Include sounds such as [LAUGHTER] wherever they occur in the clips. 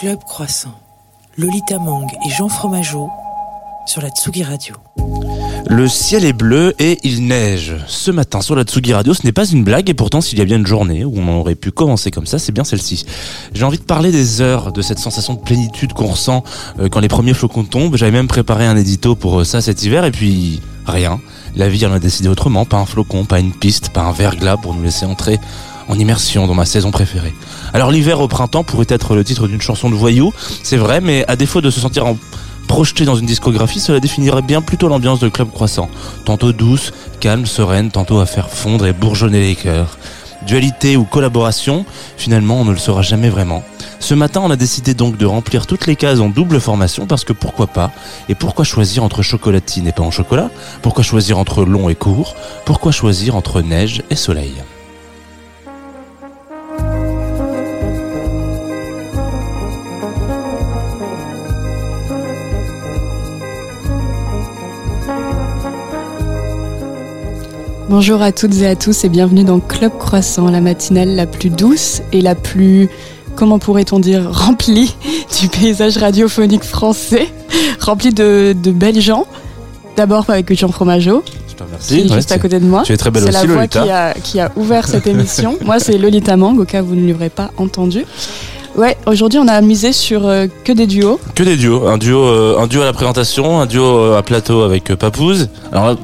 Club Croissant, Lolita Mang et Jean Fromageau sur la Tsugi Radio. Le ciel est bleu et il neige. Ce matin sur la Tsugi Radio, ce n'est pas une blague et pourtant s'il y a bien une journée où on aurait pu commencer comme ça, c'est bien celle-ci. J'ai envie de parler des heures, de cette sensation de plénitude qu'on ressent euh, quand les premiers flocons tombent. J'avais même préparé un édito pour euh, ça cet hiver et puis rien. La vie en a décidé autrement, pas un flocon, pas une piste, pas un verglas pour nous laisser entrer en immersion dans ma saison préférée. Alors l'hiver au printemps pourrait être le titre d'une chanson de voyou, c'est vrai, mais à défaut de se sentir en projeté dans une discographie, cela définirait bien plutôt l'ambiance de Club Croissant. Tantôt douce, calme, sereine, tantôt à faire fondre et bourgeonner les cœurs. Dualité ou collaboration, finalement on ne le saura jamais vraiment. Ce matin on a décidé donc de remplir toutes les cases en double formation parce que pourquoi pas? Et pourquoi choisir entre chocolatine et pain au chocolat? Pourquoi choisir entre long et court? Pourquoi choisir entre neige et soleil? Bonjour à toutes et à tous et bienvenue dans Club Croissant, la matinale la plus douce et la plus, comment pourrait-on dire, remplie [LAUGHS] du paysage radiophonique français, remplie de, de belles gens. D'abord avec Jean Fromageau, Je te qui est juste à côté de moi. Tu es très belle C'est aussi la voix Lolita. qui a, qui a ouvert cette émission. Moi, c'est Lolita Mang, au cas où vous ne l'aurez pas entendu. Ouais, aujourd'hui, on a misé sur euh, que des duos. Que des duos, un duo, euh, un duo à la présentation, un duo euh, à plateau avec euh, Papouze. Alors là,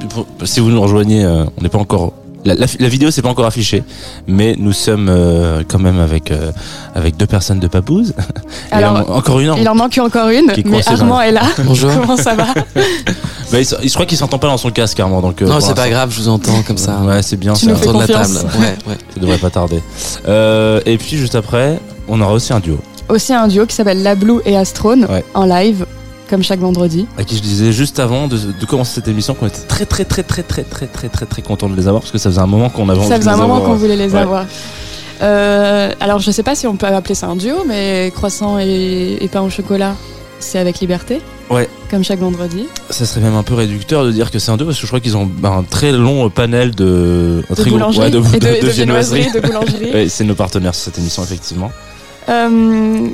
si vous nous rejoignez, on n'est pas encore. La, la, la vidéo c'est pas encore affichée, mais nous sommes euh, quand même avec euh, avec deux personnes de Papouze. [LAUGHS] Et Alors, en- encore une. Il en manque encore une, mais dans Armand est là. [LAUGHS] Bonjour. Comment ça va [LAUGHS] Bah, il, il- je crois qu'il s'entend pas dans son casque, Armand. Donc euh, non, c'est pas grave, je vous entends comme ça. Ouais, c'est bien. Tu ça. nous fais Autour de la confiance. table. Ouais, ouais. Ça devrait pas tarder. Euh, et puis juste après, on aura aussi un duo Aussi un duo qui s'appelle La Blue et Astrone Ouais. en live, comme chaque vendredi. à qui je disais juste avant de, de commencer cette émission qu'on était très très très très très très très très très content de les avoir parce que ça faisait un moment qu'on avait Ça faisait un moment qu'on voulait les Ouais. avoir. Euh, alors, je sais pas si on peut appeler ça un duo, mais croissant et, et pain au chocolat, c'est avec Liberté. Ouais. Comme chaque vendredi. Ça serait même un peu réducteur de dire que c'est un duo parce que je crois qu'ils ont un très long panel de, un De très gros- boulangerie ouais, de, de, de- de viennoiserie. boulangerie. [LAUGHS] Ouais, c'est nos partenaires sur cette émission effectivement. Euh,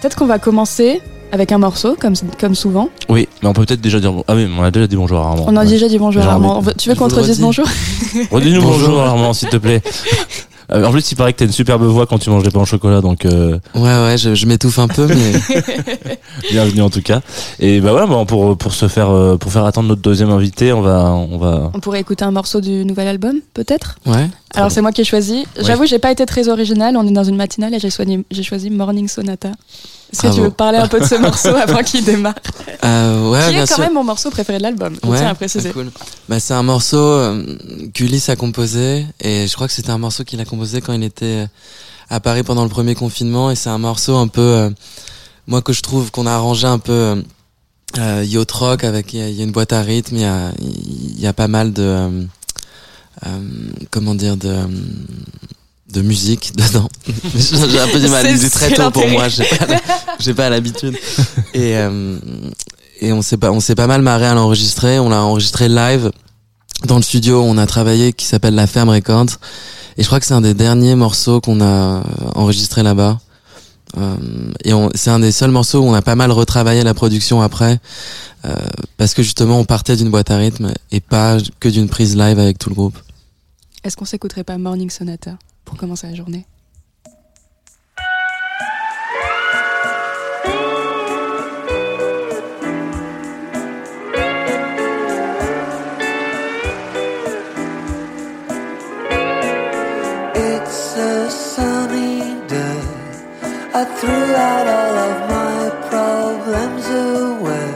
Peut-être qu'on va commencer avec un morceau, comme, comme souvent. Oui, mais on peut peut-être déjà dire ah oui, on a déjà dit bonjour à Armand. On a Ouais. déjà dit bonjour à Armand. Tu veux qu'on te redise redis. bonjour [LAUGHS] Redis-nous bonjour. Bonjour. Armand s'il te plaît. [LAUGHS] Euh, En plus, il paraît que t'as une superbe voix quand tu manges des pains au chocolat, donc euh, Ouais, ouais, je, je m'étouffe un peu, mais [LAUGHS] bienvenue en tout cas. Et bah voilà, bon, pour pour se faire euh, pour faire attendre notre deuxième invité, on va on va On pourrait écouter un morceau du nouvel album, peut-être ouais. Alors, c'est moi qui ai choisi. J'avoue, j'ai pas été très originale. On est dans une matinale et j'ai choisi, j'ai choisi Morning Sonata. Est-ce que tu veux parler un peu de ce [LAUGHS] morceau avant qu'il démarre Euh, ouais, Qui bien est quand sûr. même mon morceau préféré de l'album, je Ouais, tiens à préciser. ah, cool. Bah, c'est un morceau euh, qu'Ulysse a composé et je crois que c'était un morceau qu'il a composé quand il était euh, à Paris pendant le premier confinement et c'est un morceau un peu euh, moi que je trouve qu'on a arrangé un peu euh, euh, yacht rock avec il y, a- il y a une boîte à rythme, il y a y a pas mal de euh, comment dire de de musique dedans. [LAUGHS] J'ai un peu du mal, C'est- très tôt pour moi, j'ai pas [LAUGHS] j'ai pas l'habitude. [LAUGHS] Et euh, et on s'est pas on s'est pas mal marré à l'enregistrer, on l'a enregistré live dans le studio où on a travaillé qui s'appelle La Ferme Records et je crois que c'est un des derniers morceaux qu'on a enregistré là-bas. Euh, et on- c'est un des seuls morceaux où on a pas mal retravaillé la production après euh, parce que justement on partait d'une boîte à rythme et pas que d'une prise live avec tout le groupe. Est-ce qu'on s'écouterait pas Morning Sonata? Pour commencer la journée It's a sunny day. I threw out all of my problems away.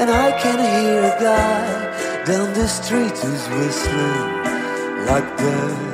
And I can hear a guy down the street who's whistling like they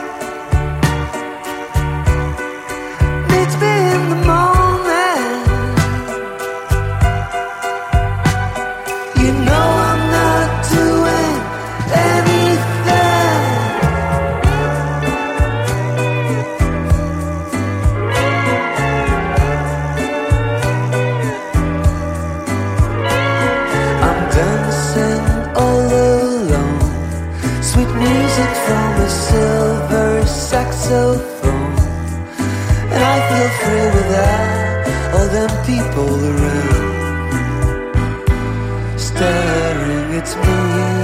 feel free without all them people around staring at me.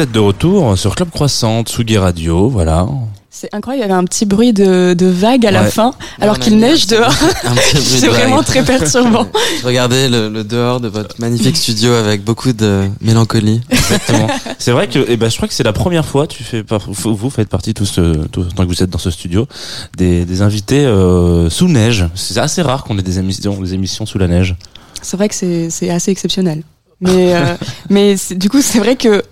Vous êtes de retour sur Club Croissant, Tsugi Radio, voilà. C'est incroyable, il y avait un petit bruit de, de vague à la Ouais. fin, alors qu'il neige dehors. [LAUGHS] C'est de vague. vraiment très perturbant. [LAUGHS] Je regardais le, le dehors de votre magnifique studio avec beaucoup de mélancolie. Exactement. c'est vrai que, eh ben, je crois que c'est la première fois, tu fais, vous faites partie tous, euh, tous, tant que vous êtes dans ce studio, des, des invités euh, sous neige. C'est assez rare qu'on ait des émissions, des émissions sous la neige. C'est vrai que c'est c'est assez exceptionnel. Mais, euh, [LAUGHS] mais du coup, c'est vrai que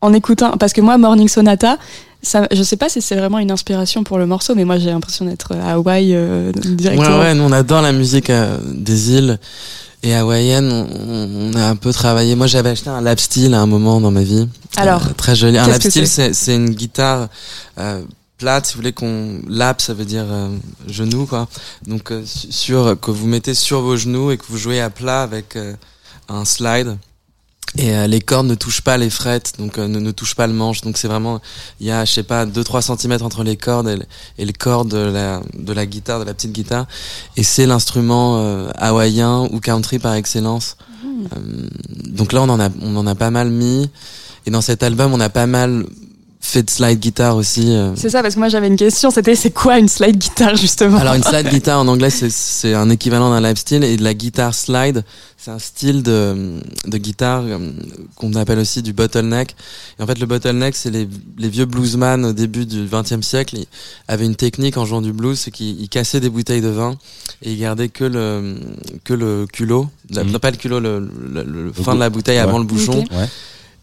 en écoutant, parce que moi, Morning Sonata, ça, je sais pas si c'est vraiment une inspiration pour le morceau, mais moi j'ai l'impression d'être à Hawaï euh, directement. Ouais, ouais, nous on adore la musique euh, des îles et hawaïenne. On, on a un peu travaillé. Moi, j'avais acheté un lap steel à un moment dans ma vie. Alors, Euh, très joli. Un lap steel, c'est une guitare euh, plate. Si vous voulez qu'on lap, ça veut dire euh, genou, quoi. Donc euh, su- sur que vous mettez sur vos genoux et que vous jouez à plat avec euh, un slide. Et euh, les cordes ne touchent pas les frettes, donc euh, ne, ne touchent pas le manche. Donc c'est vraiment, il y a, je sais pas, 2-3 centimètres entre les cordes et le, et le corps de la, de la guitare, de la petite guitare. Et c'est l'instrument euh, hawaïen ou country par excellence. Euh, donc là, on en a, on en a pas mal mis. Et dans cet album, on a pas mal fait de slide guitare aussi. euh. C'est ça, parce que moi j'avais une question, c'était c'est quoi une slide guitare justement? Alors une [LAUGHS] slide guitar en anglais, c'est- c'est un équivalent d'un live style et de la guitare slide, c'est un style de, de guitare euh, qu'on appelle aussi du bottleneck. Et en fait, le bottleneck, c'est les, les vieux bluesman au début du XXe siècle, ils avaient une technique en jouant du blues, c'est qu'ils ils cassaient des bouteilles de vin et ils gardaient que le que le culot, la- non, pas le culot, le, le, le- le fin goût. de la bouteille Ouais. avant le bouchon. Ouais.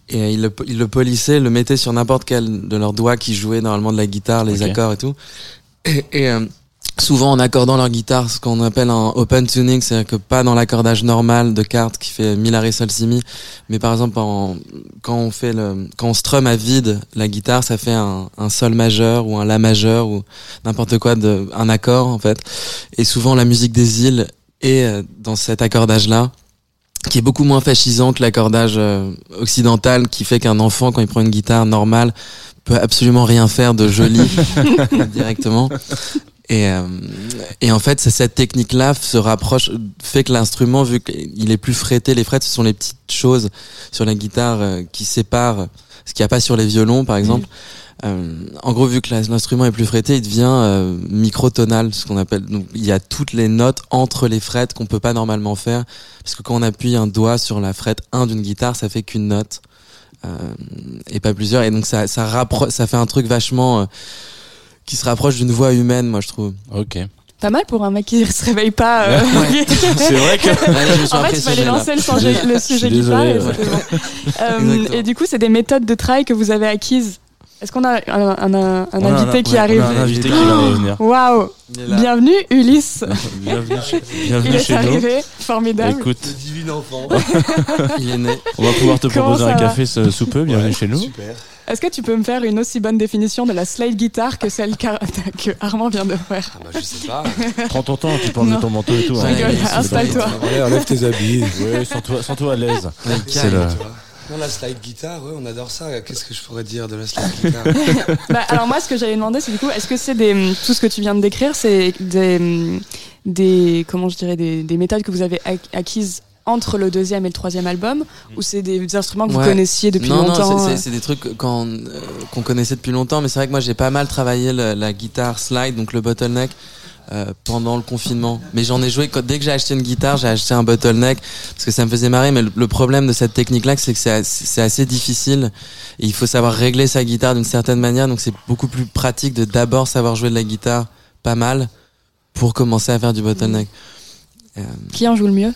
Et ils le, ils le polissaient, le mettaient sur n'importe quel de leurs doigts qui jouaient normalement de la guitare, les accords et tout. Et, et, euh, souvent en accordant leur guitare, ce qu'on appelle un open tuning, c'est-à-dire que pas dans l'accordage normal de cartes qui fait mi la ré sol si mi, mais par exemple en, quand on fait le, quand on strum à vide la guitare, ça fait un, un sol majeur ou un la majeur ou n'importe quoi de un accord en fait. Et souvent la musique des îles est euh, dans cet accordage là qui est beaucoup moins fascisant que l'accordage euh, occidental qui fait qu'un enfant quand il prend une guitare normale peut absolument rien faire de joli [LAUGHS] directement. Et, euh, et en fait c'est cette technique là se rapproche fait que l'instrument vu qu'il est plus fretté les frettes ce sont les petites choses sur la guitare euh, qui séparent ce qu'il n'y a pas sur les violons par exemple Euh, en gros, vu que l'instrument est plus fretté, il devient euh, microtonal, ce qu'on appelle. Donc, il y a toutes les notes entre les frettes qu'on peut pas normalement faire, parce que quand on appuie un doigt sur la frette 1 d'une guitare, ça fait qu'une note euh, et pas plusieurs. Et donc, ça, ça rappro- ça fait un truc vachement euh, qui se rapproche d'une voix humaine, moi, je trouve. Ok. Pas mal pour un mec qui [LAUGHS] se réveille pas. euh, [LAUGHS] C'est vrai que. Allez, je me suis En fait, il fallait là. lancer le sujet, le sujet suis guitare et. Euh, et du coup, c'est des méthodes de travail que vous avez acquises. Est-ce qu'on a un, un- un- un On a un- invité qui arrive On a un invité qui vient de venir. Waouh. Bienvenue Ulysse [LAUGHS] Bienvenue chez, Il bienvenue est chez nous. arrivé, formidable. Écoute, divin enfant. [LAUGHS] Il est né. on va pouvoir te Comment proposer un café ce- sous peu. Bienvenue Ouais, chez nous. Super. Est-ce que tu peux me faire une aussi bonne définition de la slide guitare que celle [LAUGHS] que Armand vient de faire? Ah bah je sais pas. Prends ton temps, tu parles de Non. ton manteau et tout. hein. Installe-toi. Enlève tes habits. Ouais, sens-toi sens-toi à l'aise. C'est le- Tu vois. Non, la slide guitare, ouais, on adore ça. Qu'est-ce que je pourrais dire de la slide [LAUGHS] guitare Bah, alors moi, ce que j'allais demander, c'est du coup, est-ce que c'est des tout ce que tu viens de décrire, c'est des des comment je dirais des, des méthodes que vous avez ac- acquises entre le deuxième et le troisième album, ou c'est des instruments que vous connaissiez depuis non, longtemps non, c'est- euh c'est- des trucs qu'on euh, qu'on connaissait depuis longtemps, mais c'est vrai que moi j'ai pas mal travaillé le- la guitare slide, donc le bottleneck, euh, pendant le confinement. Mais j'en ai joué quand, dès que j'ai acheté une guitare, j'ai acheté un bottleneck parce que ça me faisait marrer. Mais le, le problème de cette technique-là, c'est que c'est assez, difficile. Et il faut savoir régler sa guitare d'une certaine manière, donc c'est beaucoup plus pratique de d'abord savoir jouer de la guitare pas mal pour commencer à faire du bottleneck. Euh, Qui en joue le mieux?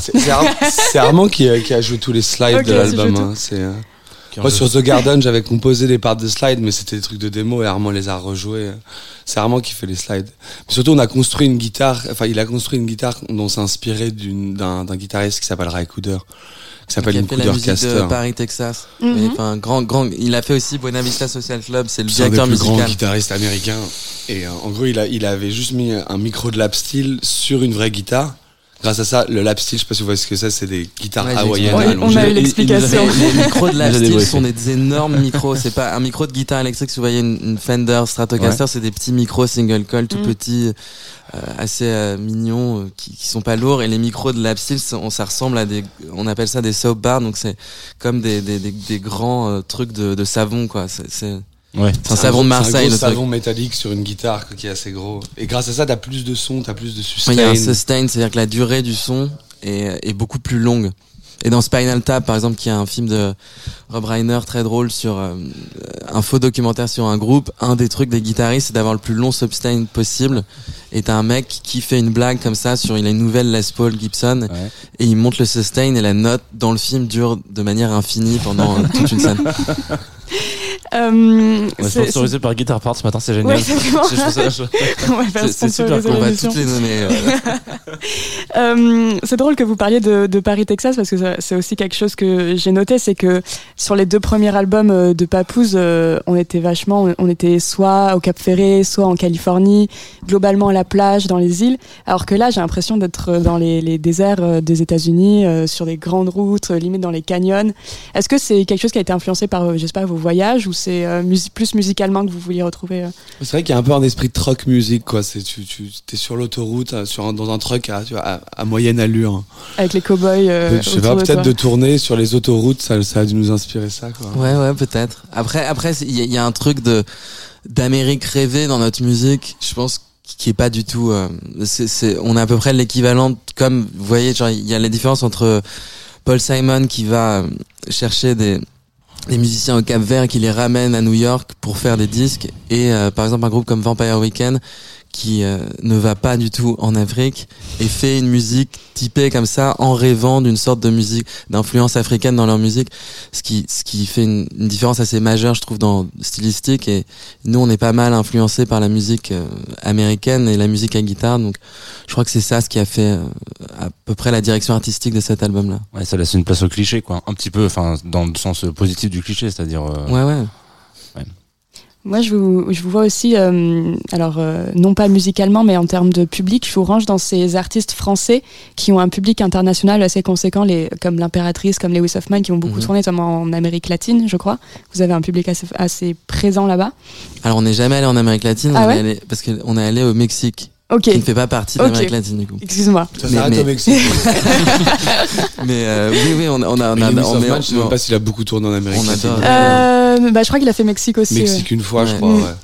C'est c'est Ar- c'est Armand qui, a- qui a joué tous les slides de l'album. hein. C'est, euh, Moi, sur The Garden, j'avais composé des parts de slides, mais c'était des trucs de démo et Armand les a rejoués. C'est Armand qui fait les slides. Mais surtout, on a construit une guitare, enfin, il a construit une guitare dont on s'est inspiré d'une- d'un d'un guitariste qui s'appelle Ray Cooder, qui s'appelle une fait la de. Paris, Texas. Mhm. Mais, enfin, grand, grand, il a fait aussi Buena Vista Social Club, c'est le C'est un des directeur plus grands musical. guitaristes américains. Et euh, en gros, il, a, il avait juste mis un micro de lap steel sur une vraie guitare grâce à ça, le lap steel, je sais pas si vous voyez ce que c'est, c'est des guitares Ouais, hawaïennes allongées. on a eu l'explication. Les [LAUGHS] micros de la J'ai style débriefé. sont des énormes micros. C'est pas un micro de guitare électrique. Si vous voyez une, une Fender Stratocaster, c'est des petits micros single coil tout Mm. petits, euh, assez euh, mignons, euh, qui, qui sont pas lourds. Et les micros de la style, ça, on- ça ressemble à des, on appelle ça des soap bars. Donc c'est comme des, des, des, des grands euh, trucs de, de savon, quoi. C'est c'est- Ouais. c'est un savon de C'est un Marseille, gros le truc. savon métallique sur une guitare qui est assez gros. Et grâce à ça, t'as plus de son, t'as plus de sustain. Il y a un sustain, c'est-à-dire que la durée du son est, est beaucoup plus longue. Et dans Spinal Tap, par exemple, qui est un film de Rob Reiner très drôle sur euh, un faux documentaire sur un groupe, un des trucs des guitaristes, c'est d'avoir le plus long sustain possible. Et t'as un mec qui fait une blague comme ça sur, il a une nouvelle Les Paul Gibson, Ouais. et il monte le sustain et la note dans le film dure de manière infinie pendant euh, toute une scène. [LAUGHS] [LAUGHS] Euh, On est sponsorisé par Guitar Part ce matin, c'est génial. Ouais, c'est [LAUGHS] super sponsoriser On va toutes les donner. [LAUGHS] euh. C'est drôle que vous parliez de, de Paris, Texas, parce que c'est aussi quelque chose que j'ai noté, c'est que sur les deux premiers albums euh, de Papouze, euh, on était vachement, on était soit au Cap Ferré, soit en Californie, globalement à la plage, dans les îles, alors que là, j'ai l'impression d'être dans les, les déserts des États-Unis, sur des grandes routes, limite dans les canyons. Est-ce que c'est quelque chose qui a été influencé par, je sais pas, vos voyages, ou c'est euh, plus musicalement que vous vouliez retrouver euh? C'est vrai qu'il y a un peu un esprit de truck music, quoi. C'est, tu, tu, t'es sur l'autoroute, euh, sur un- dans un truck à, à, à moyenne allure. avec les cow-boys euh, je sais pas, peut-être de tourner sur les autoroutes, ça, ça a dû nous inspirer ça, quoi. Ouais, ouais, peut-être. Après, après, il y, a- il y a un truc de d'Amérique rêvée dans notre musique. Je pense qui est pas du tout. euh, c'est, c'est, on a à peu près l'équivalent. Comme vous voyez, genre il y a la différence entre Paul Simon qui va chercher des des musiciens au Cap Vert qui les ramène à New York pour faire des disques. Et euh, par exemple un groupe comme Vampire Weekend qui euh, ne va pas du tout en Afrique et fait une musique typée comme ça en rêvant d'une sorte de musique d'influence africaine dans leur musique ce qui ce qui fait une, une différence assez majeure je trouve dans stylistique et nous on est pas mal influencé par la musique euh, américaine et la musique à guitare donc je crois que c'est ça ce qui a fait euh, à peu près la direction artistique de cet album là Ouais, ça laisse une place au cliché, quoi. Un petit peu, enfin, dans le sens positif du cliché, c'est-à-dire. euh, ouais ouais Moi, je vous, je vous vois aussi, euh, alors euh, non pas musicalement, mais en termes de public, je vous range dans ces artistes français qui ont un public international assez conséquent, les, comme l'Impératrice, comme Lewis Hoffman, qui ont beaucoup Mhm. tourné, notamment en Amérique latine, je crois. Vous avez un public assez, assez présent là-bas. Alors on n'est jamais allé en Amérique latine, Ah on est ouais allé, parce qu'on est allé au Mexique, Ok, qui ne fait pas partie de l'Amérique latine du coup. excuse-moi. Ça Mais- s'arrête mais- au Mexique. [LAUGHS] Mais euh, oui, oui, on a, on a, on Mais a, Lewis on Hoffman, je sais même pas s'il a beaucoup tourné en Amérique On latine. Euh, bah, je crois qu'il a fait Mexique aussi. Mexique une fois, je crois, Mm. ouais.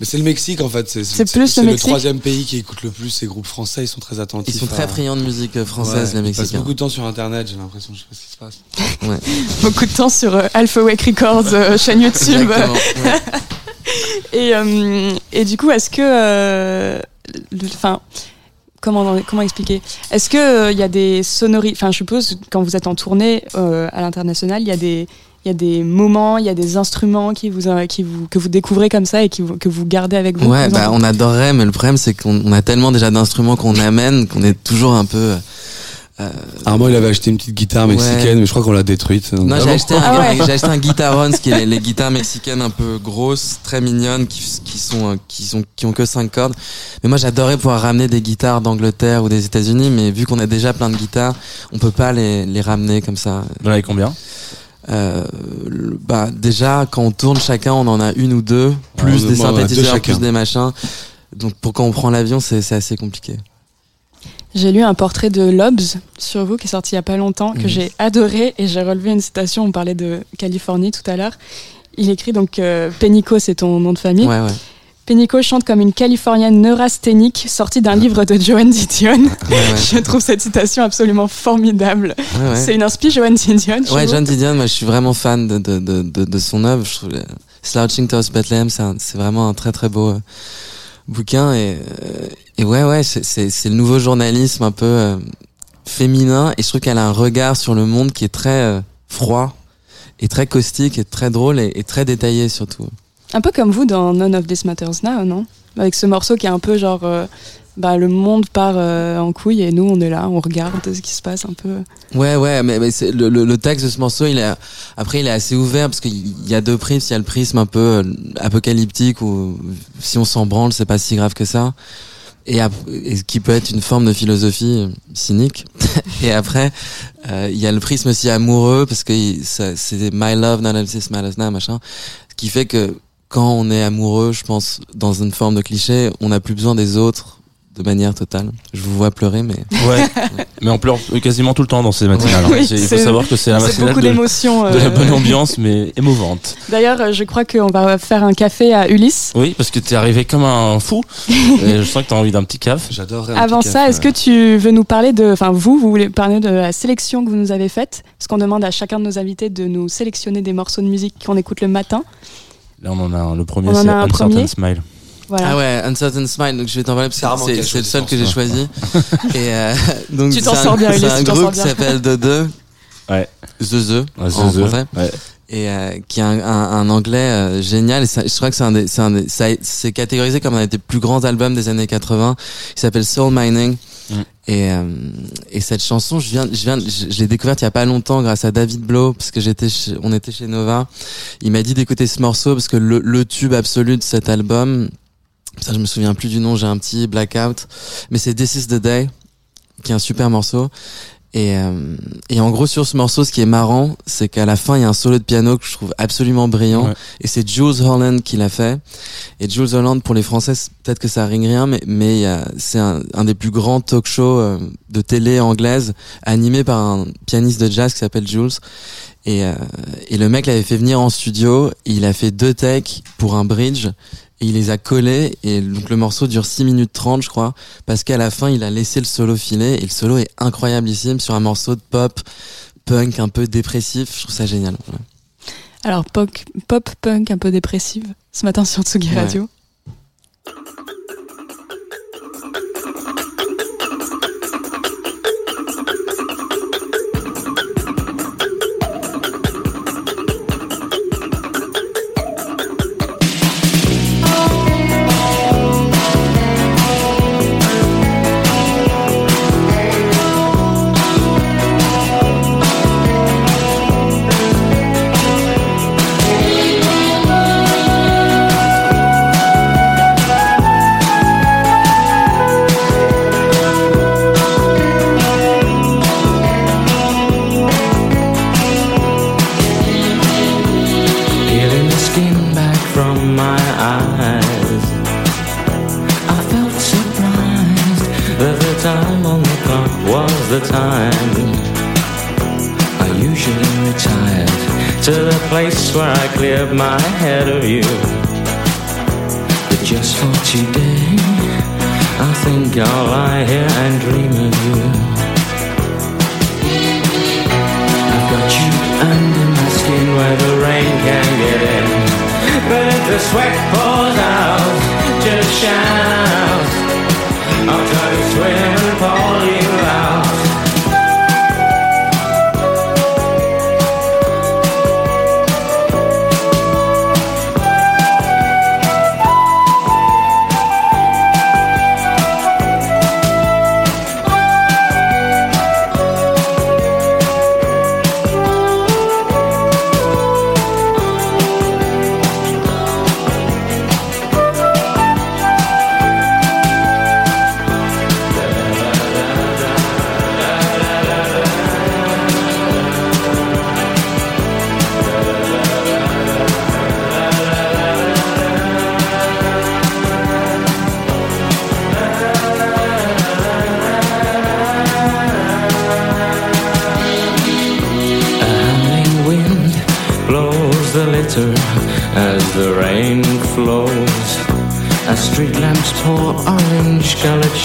Mais c'est le Mexique en fait. C'est plus le troisième pays qui écoute le plus ces groupes français. Ils sont très attentifs. ils sont à- très friands de musique euh, française, Ouais, les Ils passent Mexicains. beaucoup de temps sur internet, j'ai l'impression. Je sais pas ce qui se passe. [LAUGHS] ouais. [LAUGHS] Beaucoup de temps sur euh, Alpha Wake Records, euh, chaîne YouTube. Exactement. ouais. [LAUGHS] Et, euh, et du coup, est-ce que. euh, Enfin. Comment, comment expliquer? Est-ce que il y a des sonorités Enfin, je suppose quand vous êtes en tournée euh, à l'international, il y a des il y a des moments, il y a des instruments qui vous, euh, qui vous que vous découvrez comme ça et qui vous, que vous gardez avec vous. Ouais, bah on adorerait, mais le problème c'est qu'on on a tellement déjà d'instruments qu'on amène qu'on est toujours un peu. euh, Armand, il avait acheté une petite guitare Ouais. mexicaine, mais je crois qu'on l'a détruite. donc- Non, Ah j'ai bon acheté, un, Ah ouais. j'ai acheté un [LAUGHS] guitarons, qui est les, les guitares mexicaines un peu grosses, très mignonnes, qui, qui sont, euh, qui sont, qui ont que cinq cordes. Mais moi, j'adorais pouvoir ramener des guitares d'Angleterre ou des États-Unis, mais vu qu'on a déjà plein de guitares, on peut pas les, les ramener comme ça. Vous en avez combien? Euh, bah, déjà, quand on tourne chacun, on en a une ou deux, plus Ouais, des deux synthétiseurs, chacun. plus des machins. Donc, pour quand on prend l'avion, c'est, c'est assez compliqué. J'ai lu un portrait de Lobs sur vous qui est sorti il y a pas longtemps, que Mhm. j'ai adoré et j'ai relevé une citation. On parlait de Californie tout à l'heure. Il écrit donc euh, Pénico, c'est ton nom de famille. Ouais, ouais. Pénico chante comme une Californienne neurasthénique sortie d'un livre de Joan Didion. Ouais, ouais. [LAUGHS] Je trouve cette citation absolument formidable. Ouais. C'est une inspi Joan Didion. Ouais, John Didion, moi je suis vraiment fan de, de, de, de, de son œuvre. Je trouve Slouching Towards Bethlehem, c'est vraiment un très très beau euh, bouquin. Et, euh, et ouais, ouais, c'est- le nouveau journalisme un peu euh, féminin. Et je trouve qu'elle a un regard sur le monde qui est très froid et très caustique et très drôle et, et très détaillé surtout. Un peu comme vous dans None of This Matters Now, non? Avec ce morceau qui est un peu genre. euh, bah, le monde part euh, en couille et nous on est là, on regarde ce qui se passe un peu. Ouais, ouais, mais, mais le, le, le texte de ce morceau, il est après il est assez ouvert parce qu'il y a deux prismes. Il y a le prisme un peu euh, apocalyptique où si on s'en branle, c'est pas si grave que ça. et, et qui peut être une forme de philosophie euh, cynique. [LAUGHS] et après, euh, il y a le prisme aussi amoureux parce que c'est my love, not else matters now, machin. Qui fait que quand on est amoureux, je pense, dans une forme de cliché, on n'a plus besoin des autres de manière totale. Je vous vois pleurer, mais [LAUGHS] Ouais. mais on pleure quasiment tout le temps dans ces matinales. hein. Oui, C'est- Il faut savoir que c'est la C'est matinale beaucoup de, d'émotions. [LAUGHS] de la euh. bonne [LAUGHS] ambiance, mais émouvante. D'ailleurs, euh, je crois qu'on va faire un café à Ulysse. Oui, parce que t'es arrivé comme un fou. et je sens que t'as envie d'un petit caf. J'adorerais. un Avant petit ça, café, est-ce que tu veux nous parler de, enfin vous, vous voulez parler de la sélection que vous nous avez faite? Parce qu'on demande à chacun de nos invités de nous sélectionner des morceaux de musique qu'on écoute le matin. Là, on en a un. Le premier, c'est Uncertain premier. Smile. Voilà. Ah ouais, Uncertain Smile, donc je vais t'en parler parce que c'est le seul que j'ai choisi. [LAUGHS] Et euh, [LAUGHS] donc Tu t'en sors bien, C'est un groupe qui s'appelle The Deux. Ouais. The The Ouais, en The The. français. Ouais. Et euh, qui a un, un, un anglais euh, génial. Et ça- je crois que c'est un des, c'est catégorisé comme un des plus grands albums des années 80. Il s'appelle Soul Mining. Mm. Et, euh, et cette chanson, je viens, je viens, je, l'ai découverte il y a pas longtemps grâce à David Blow parce que j'étais, on était chez Nova. Il m'a dit d'écouter ce morceau parce que le, le tube absolu de cet album, ça je me souviens plus du nom, j'ai un petit blackout, mais c'est This Is the Day, qui est un super morceau. Et, euh, et en gros sur ce morceau, ce qui est marrant, c'est qu'à la fin il y a un solo de piano que je trouve absolument brillant, Ouais. et c'est Jules Holland qui l'a fait. Et Jules Holland pour les Français, peut-être que ça ring rien, mais mais c'est un, un des plus grands talk shows euh, de télé anglaise, animé par un pianiste de jazz qui s'appelle Jules. Et, euh, et le mec l'avait fait venir en studio, il a fait deux takes pour un bridge, et il les a collés, et donc le morceau dure 6 minutes 30 je crois, parce qu'à la fin il a laissé le solo filer, et le solo est incroyablissime sur un morceau de pop, punk un peu dépressif, je trouve ça génial. Alors pop, pop punk un peu dépressive ce matin sur Tsugi. Radio. Time on the clock was the time. I usually retired to the place where I cleared my head of you. But just for today, I think I'll lie here and dream of you. I've got you under my skin where the rain can get in. But if the sweat pours out, just shout. I'll try to swim and pull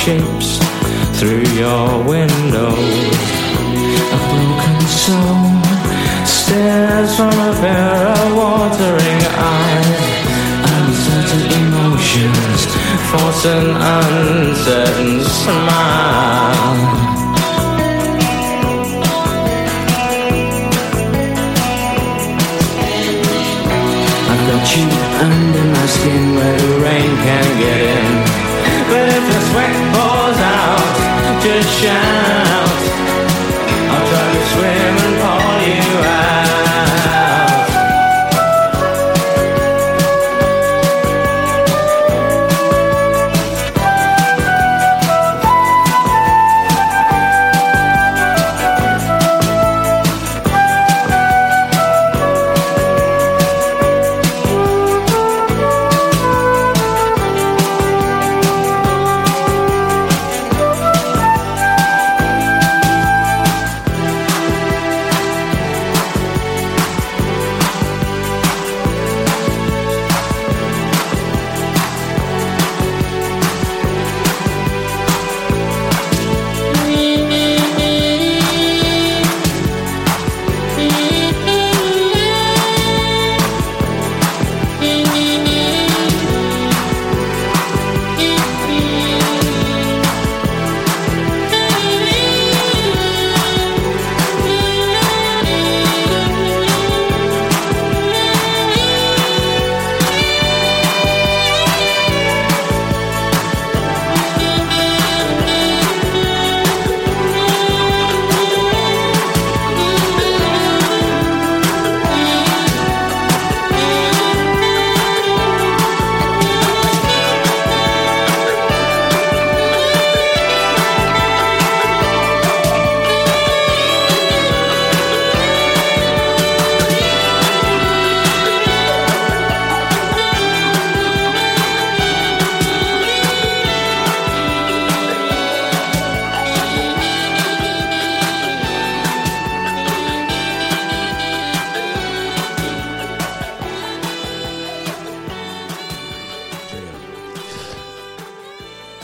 shapes through your window. A broken soul stares from a pair of watering eyes. Uncertain emotions force an uncertain smile.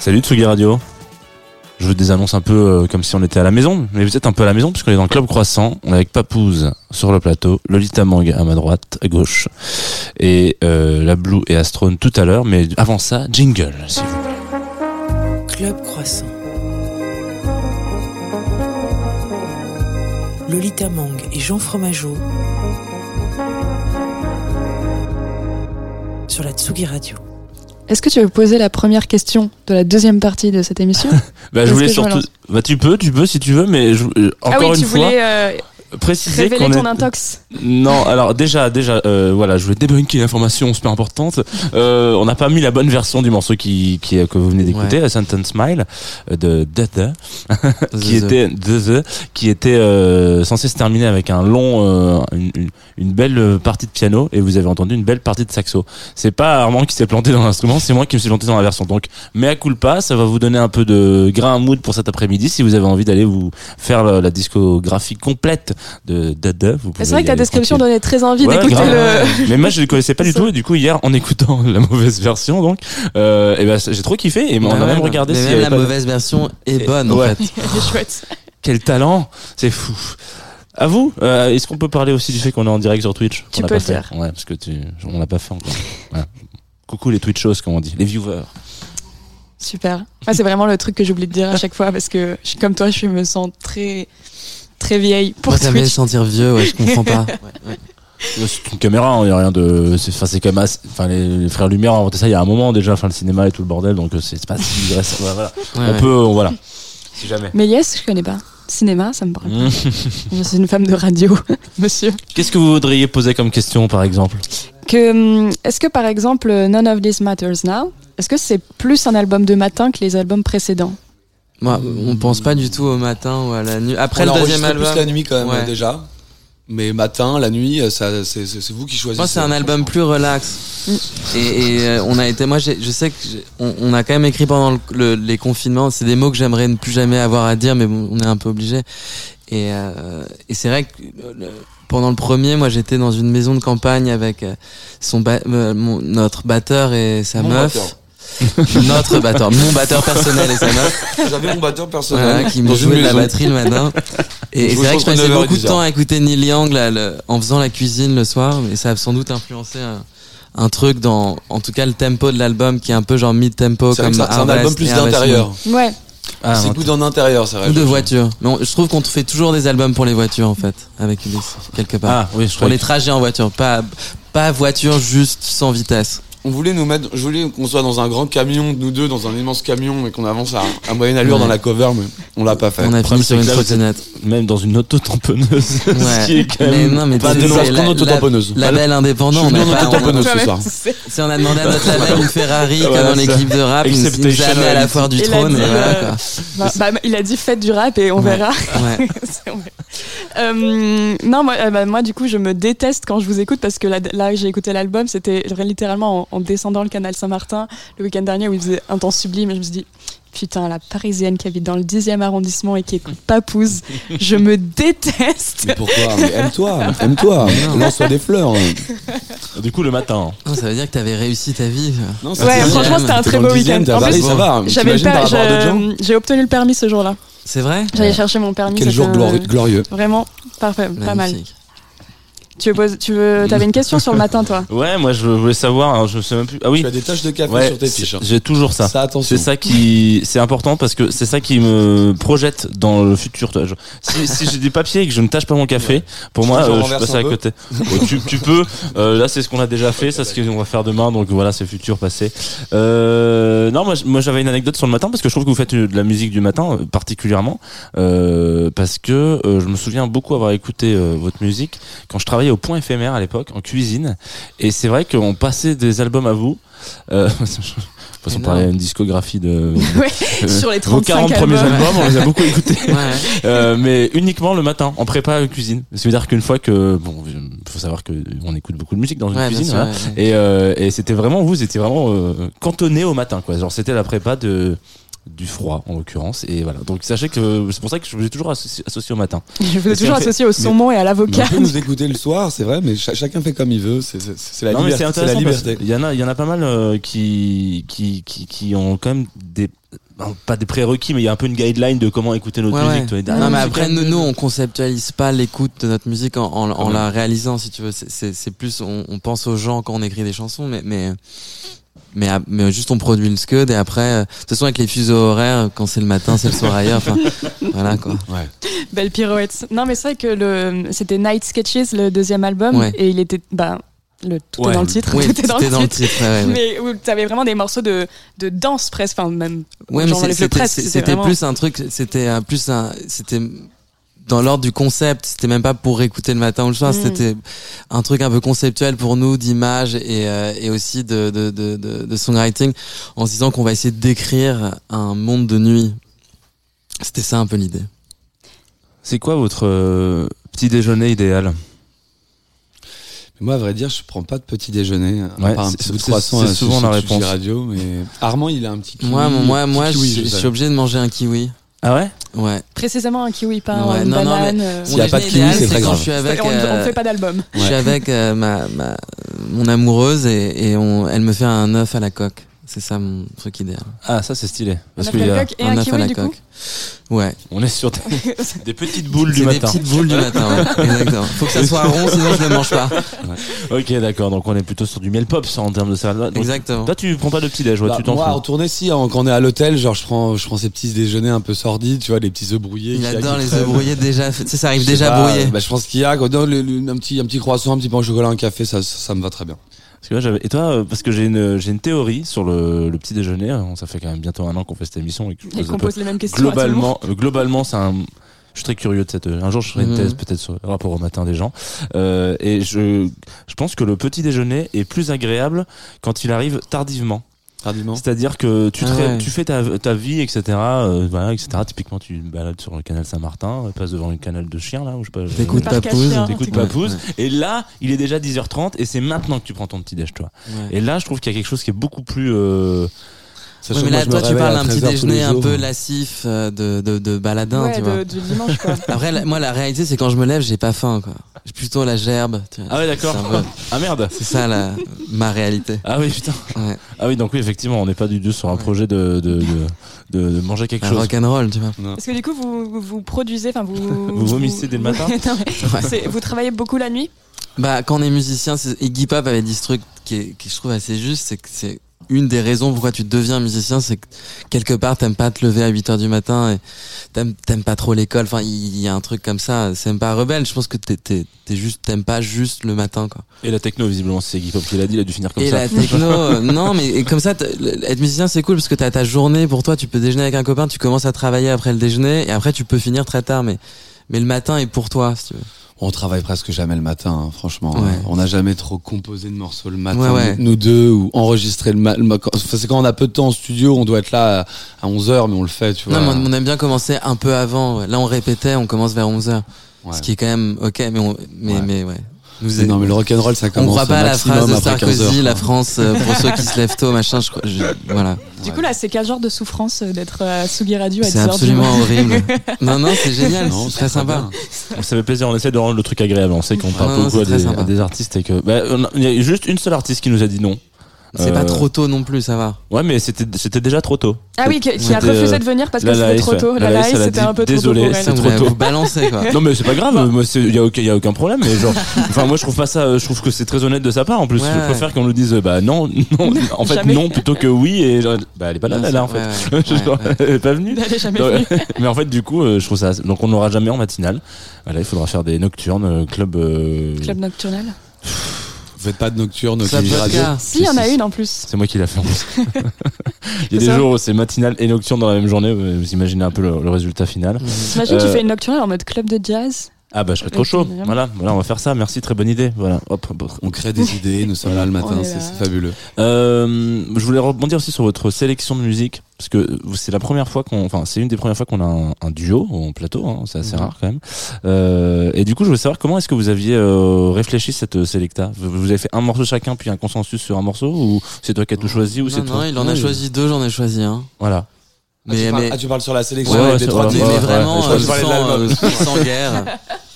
Salut Tsugi Radio. Je vous désannonce un peu euh, comme si on était à la maison, mais vous êtes un peu à la maison puisqu'on est dans le club croissant. On est avec Papouze sur le plateau, Lolita Mang à ma droite, à gauche, et euh, la Blue et Astrone tout à l'heure. Mais avant ça, jingle, s'il vous plaît. Club Croissant. Lolita Mang et Jean Fromageau sur la Tsugi Radio. Est-ce que tu veux poser la première question de la deuxième partie de cette émission [LAUGHS] Bah, je voulais je surtout. relance Bah, tu peux, tu peux si tu veux, mais je- euh, encore Ah oui, une tu fois, voulais euh, préciser révéler qu'on ton est. intox. Non, alors déjà, déjà, euh, voilà, je voulais débunker l'information super importante. Euh, on n'a pas mis la bonne version du morceau qui, qui que vous venez d'écouter, A Sentence Smile euh, de Dada, [LAUGHS] qui The- était The The, qui était euh, censé se terminer avec un long, euh, une, une- une belle partie de piano, et vous avez entendu une belle partie de saxo. C'est pas Armand qui s'est planté dans l'instrument, c'est moi qui me suis planté dans la version. Donc, mais à culpa, ça va vous donner un peu de grain à mood pour cet après-midi si vous avez envie d'aller vous faire la, la discographie complète de Dada. C'est vrai que ta description tranquille. donnait très envie Ouais, d'écouter le. Mais moi je le connaissais pas du [LAUGHS] Ça. tout et du coup hier en écoutant [LAUGHS] la mauvaise version donc euh, et ben j'ai trop kiffé et on a Ouais, même regardé avait la pas mauvaise version est Et- bonne ouais. en fait. [LAUGHS] Elle est chouette. quel talent c'est fou à vous euh, est-ce qu'on peut parler aussi du fait qu'on est en direct sur Twitch? Tu On peux pas le fait. dire. ouais parce que tu on l'a pas fait encore coucou les Twitchos comme on dit les viewers Super. Moi, c'est vraiment le truc que j'oublie de dire à chaque fois parce que je suis comme toi, je me sens très très vieille pour Moi, ça me Twitch. sentir vieux, ouais, je comprends pas. [LAUGHS] Ouais, ouais. Euh, c'est une caméra il y a rien de c'est enfin c'est quand même assez- enfin les, les frères Lumière ont inventé ça il y a un moment déjà enfin le cinéma et tout le bordel donc euh, c'est pas si voilà, voilà. Ouais, on peut euh, voilà si jamais Mais yes, je connais pas. Cinéma, ça me parle. Mmh. Je suis une femme de radio, [LAUGHS] monsieur. Qu'est-ce que vous voudriez poser comme question, par exemple? Que hum, est-ce que par exemple None of This Matters Now, est-ce que c'est plus un album de matin que les albums précédents? Moi, on pense pas du tout au matin ou à la nuit. Après On le deuxième album. plus la nuit quand même Ouais. déjà. Mais matin, la nuit, ça, c'est, c'est, c'est vous qui choisissez. Moi, c'est un album plus relax. Et, et, euh, on a été, moi, j'ai- je sais que j'ai- on, on a quand même écrit pendant le- le- les confinements. C'est des mots que j'aimerais ne plus jamais avoir à dire, mais bon, on est un peu obligé. Et, euh, et c'est vrai que euh, le- pendant le premier, moi, j'étais dans une maison de campagne avec euh, son ba- mon- notre batteur et sa Mon meuf. batteur. Notre batteur, mon batteur personnel et sa meuf. J'avais mon batteur personnel. Voilà, qui me jouait de la batterie le matin. [LAUGHS] Et, c'est vrai que je passais 9h et beaucoup de 10h. temps à écouter Neil Young là, le- en faisant la cuisine le soir, mais ça a sans doute influencé un, un truc dans, en tout cas, le tempo de l'album qui est un peu genre mid-tempo comme c'est c'est un album plus d'intérieur. Ouais. Ah, c'est plus d'un intérieur, c'est vrai. Ou de voiture. Mais on- je trouve qu'on fait toujours des albums pour les voitures en fait, avec Ulysse, quelque part. Ah, oui, je pour les trajets en voiture, pas, pas voiture juste sans vitesse. On voulait nous mettre, je voulais qu'on soit dans un grand camion, nous deux, dans un immense camion, et qu'on avance à, à moyenne allure Ouais. dans la cover, mais on l'a pas fait. On a fini sur une trottinette. même dans une auto-tamponneuse. [LAUGHS] ce qui est quand Mais même... non, mais Pas de la- auto-tamponneuse. la- Label indépendant, Je on suis on- auto-tamponneuse ce soir. [LAUGHS] Si on a demandé à notre label une Ferrari comme dans clips de rap, il nous- a à la foire du a trône. dit, et voilà, euh, quoi. Bah, bah, il a dit faites du rap et on verra. [LAUGHS] Euh, non, moi, euh, bah, moi, du coup, je me déteste quand je vous écoute parce que là, là j'ai écouté l'album, c'était littéralement en, en descendant le canal Saint-Martin le week-end dernier où il faisait un temps sublime et je me suis dit, putain, la parisienne qui habite dans le 10e arrondissement et qui écoute [LAUGHS] Papouze, je me déteste. Mais pourquoi Mais Aime-toi, aime-toi. [LAUGHS] Lance-toi des fleurs. Du coup, le matin. Non, ça veut dire que t'avais réussi ta vie. Non, c'est Ouais, franchement, c'était un très beau week-end. En plus, ça va. J'avais J'ai obtenu le permis ce jour-là. C'est vrai J'allais chercher mon permis. Quel c'était jour un- glorieux. Vraiment, parfait, pas mal. Tu veux, poser- tu veux, t'avais une question sur le matin, toi [LAUGHS] Ouais, moi je voulais savoir, alors, je sais même plus. Ah oui, Tu as des taches de café ouais, sur tes hein. j'ai toujours ça. Ça, attention. C'est ça qui, c'est important parce que c'est ça qui me projette dans le futur. toi. Je- Si, si j'ai des papiers et que je ne tâche pas mon café, pour Tu moi, euh, je passe à côté. Ouais, tu, tu peux. Euh, là, c'est ce qu'on a déjà fait. Ça, c'est ce qu'on va faire demain. Donc voilà, c'est futur, passé. Euh, non, moi, j'avais une anecdote sur le matin parce que je trouve que vous faites de la musique du matin euh, particulièrement euh, parce que euh, je me souviens beaucoup avoir écouté euh, votre musique quand je travaillais au Point éphémère à l'époque en cuisine. Et c'est vrai qu'on passait des albums à vous. Euh, [LAUGHS] de toute façon, parlait d'une discographie [LAUGHS] de. Ouais, sur les vos 35 40 premiers albums. on les a beaucoup écoutés. [LAUGHS] Ouais. Euh, mais uniquement le matin, en prépa cuisine. C'est-à-dire qu'une fois que, bon, faut savoir que on écoute beaucoup de musique dans une Ouais, cuisine, sûr. voilà. ouais. Et, euh, et c'était vraiment, vous étiez vraiment euh, cantonné au matin, quoi. Genre, c'était la prépa de du froid en l'occurrence et voilà donc sachez que c'est pour ça que je vous ai toujours associé, associé au matin [LAUGHS] Je vous ai toujours associé au saumon et à l'avocat. on peut nous écouter le soir, c'est vrai, mais cha- chacun fait comme il veut. C'est la, non liberté. la qu'il y en a il y en a pas mal euh, qui, qui qui qui ont quand même des ben, pas des prérequis, mais il y a un peu une guideline de comment écouter notre Ouais, musique. ouais. Ah, non, mais après, nous, nous, on conceptualise pas l'écoute de notre musique en, en, en Ouais. la réalisant, si tu veux. C'est plus, on, on pense aux gens quand on écrit des chansons, mais, mais, mais, mais juste on produit le scud et après, euh, de toute façon, avec les fuseaux horaires, quand c'est le matin, c'est le soir ailleurs. Enfin, [LAUGHS] voilà, quoi. Belle pirouette. Non, mais c'est vrai que le, c'était Night Sketches, le deuxième album, Ouais. et il était, bah, le, tout Ouais. est dans le titre. Oui, tout est dans le c'était dans le titre. ouais, ouais. Mais où t'avais vraiment des morceaux de, de danse presque, enfin, même. Ouais, mais genre, c'était c'était c'était vraiment- plus un truc, c'était euh, plus un, c'était dans l'ordre du concept. C'était même pas pour écouter le matin ou le soir. Mm. C'était un truc un peu conceptuel pour nous d'image et, euh, et aussi de, de, de, de, de songwriting, en se disant qu'on va essayer de décrire un monde de nuit. C'était ça un peu l'idée. C'est quoi votre euh, petit déjeuner idéal? Moi, à vrai dire, je prends pas de petit déjeuner. Ouais, un c'est- petit croissant souvent la réponse. radio, mais Armand, il a un petit kiwi. moi, moi, moi, kiwi, je, suis obligé de manger un kiwi. Ah ouais? Ouais. Précisément un kiwi, pas Ouais, une non, non, banane. euh, S'il y a pas de kiwi, c'est très quand grave. Je suis avec, on, on euh, fait pas d'album. je suis avec euh, ma, ma, mon amoureuse et, et on, elle me fait un œuf à la coque. C'est ça mon truc idéal. Ah, ça c'est stylé. Parce Un qu'il y a- et un œuf à kiwi, la du coup. coque. Ouais. on est sur des, [LAUGHS] [LAUGHS] des petites boules du C'est des matin. petites boules du matin, ouais. [LAUGHS] Exactement. Faut que ça soit rond, sinon je le mange pas. Ok, d'accord. Donc on est plutôt sur du miel pop ça, en termes de salade. Donc, Exactement. Toi, tu prends pas de petit déj, ouais, Bah, tu t'en fous. retourner, si, hein, quand on est à l'hôtel, genre, je prends, je prends ces petits déjeuners un peu sordides, tu vois, les petits œufs brouillés. Il qu'il y a adore les œufs brouillés déjà. Tu sais, ça arrive déjà brouillé. Bah, je pense qu'il y a, quoi. Non, le- le- un petit, un petit croissant, un petit pain au chocolat, un café, ça, ça, ça me va très bien. Parce que moi, j'avais- et toi, euh, parce que j'ai une, j'ai une théorie sur le, le petit déjeuner. hein, Ça fait quand même bientôt un an qu'on fait cette émission et que je Et qu'on pose les mêmes questions. à tout le monde. globalement, globalement, c'est un. Je suis très curieux de cette. Un jour, je ferai une Mhm. thèse peut-être sur le rapport au matin des gens. Euh, et je, je pense que le petit déjeuner est plus agréable quand il arrive tardivement. Tardivement. C'est-à-dire que tu, te Ah ré- ouais. tu fais ta, ta vie, etc. euh, voilà, etc. Typiquement, tu balades sur le canal Saint-Martin, euh, passes devant une canal de chien là, ou je sais pas. je- T'écoutes Papouze. chiens. T'écoutes. Ouais. Et là, il est déjà 10h30 et c'est maintenant que tu prends ton petit déj, toi. Ouais. Et là, je trouve qu'il y a quelque chose qui est beaucoup plus. euh, Ouais, mais moi, là, toi, tu parles d'un petit 13 heures tous déjeuner un peu lassif euh, de, de, de baladin, Ouais, tu vois. de- du dimanche, quoi. [LAUGHS] Après, la- moi, la réalité, c'est quand je me lève, j'ai pas faim, quoi. J'ai plutôt la gerbe. tu vois. Ah ouais, d'accord. Peu- [LAUGHS] Ah merde. C'est ça, la, ma réalité. Ah oui, putain. Ouais. Ah oui, donc oui, effectivement, on n'est pas du tout sur un Ouais. projet de, de, de, de, de manger quelque Un chose. rock'n'roll, tu vois. Parce que du coup, vous, vous produisez, enfin, vous. [LAUGHS] Vous vomissez dès le matin c'est- Vous travaillez beaucoup la nuit? Bah, quand on est musicien, c'est- Iggy Pop avait dit ce truc qui, est, qui je trouve assez juste, c'est que c'est une des raisons pourquoi tu deviens musicien, c'est que quelque part t'aimes pas te lever à 8 heures du matin et t'aimes t'aimes pas trop l'école. Enfin, il y a un truc comme ça. C'est même pas rebelle. Je pense que t'es t'es t'es juste t'aimes pas juste le matin, quoi. Et la techno, visiblement, c'est Guy Pop qui l'a dit, il a dû finir comme et ça. la techno, [LAUGHS] euh, non, mais et comme ça, être musicien c'est cool parce que t'as ta journée pour toi. Tu peux déjeuner avec un copain, tu commences à travailler après le déjeuner et après tu peux finir très tard, mais mais le matin est pour toi, si tu veux. On travaille presque jamais le matin, hein, franchement. Ouais. On n'a jamais trop composé de morceaux le matin, Ouais, ouais. nous deux, ou enregistré le matin. C'est quand on a peu de temps en studio, on doit être là à 11h, mais on le fait, tu vois. Non, mais on, on aime bien commencer un peu avant. ouais. Là, on répétait, on commence vers 11 h Ouais. Ce qui est quand même ok, mais on, mais, mais ouais. Nous, Mais non, mais le rock'n'roll, ça on commence croit pas à la phrase de après 15 Sarkozy, heures, la. France euh, pour ceux qui se lèvent tôt, machin. Je, crois- je- voilà. Du coup, là, c'est quel genre de souffrance euh, d'être à Sugi Radio à C'est 10h du absolument horrible. [LAUGHS] Non, non, c'est génial. C'est c'est très sympa. bien. Ça fait plaisir, on essaie de rendre le truc agréable. On sait qu'on parle beaucoup à c'est des, sympa. à des artistes et que. Bah, on a- il y a juste une seule artiste qui nous a dit non. C'est Euh, pas trop tôt non plus, ça va. Ouais, mais c'était c'était déjà trop tôt. Ah oui, qui, qui a refusé euh, de venir parce que c'était trop tôt. La La c'était un peu trop désolé, tôt pour c'est trop tôt. vous balancez, quoi. Non mais c'est pas grave, moi il y a y a aucun problème mais genre [LAUGHS] enfin moi je trouve pas ça euh, je trouve que c'est très honnête de sa part en plus Ouais, je ouais. préfère qu'on nous dise euh, bah non [LAUGHS] non en fait Jamais. non plutôt que oui et genre, bah elle est pas là là, là, en fait. [LAUGHS] elle est pas venue. Elle est jamais venue. mais en fait du coup euh, je trouve ça donc on n'aura jamais en matinale. Voilà, il faudra faire des nocturnes euh, club euh, Club nocturnal? Vous faites pas de nocturne au Ça peut Radio. Si, il y en a une en plus. C'est moi qui l'a fait en plus. [LAUGHS] Il y a des ça jours où c'est matinale et nocturne dans la même journée, vous imaginez un peu le, le résultat final. T'imagines, tu Euh, fais une nocturnale en mode club de jazz Ah bah je serais trop chaud. Voilà, voilà, on va faire ça. Merci, très bonne idée. Voilà. Hop. On crée des idées, nous sommes là le [LAUGHS] matin, c'est fabuleux. Euh, je voulais rebondir aussi sur votre sélection de musique parce que c'est la première fois qu'on, enfin c'est une des premières fois qu'on a un, un duo en plateau, hein, c'est assez Mhm. rare quand même. Euh, et du coup, je voulais savoir comment est-ce que vous aviez euh, réfléchi cette euh, sélecta? Vous, vous avez fait un morceau chacun puis un consensus sur un morceau ou c'est toi qui as tout choisi ou Non, c'est non, toi il en a Ouais. choisi deux, j'en ai choisi un. Voilà. Ah, tu Mais, parles, mais, ah, tu parles sur la sélection Ouais, ouais, c'est trois vrai, mais, ouais, mais vraiment, ouais, je euh, de sans, euh, sans guerre. [LAUGHS]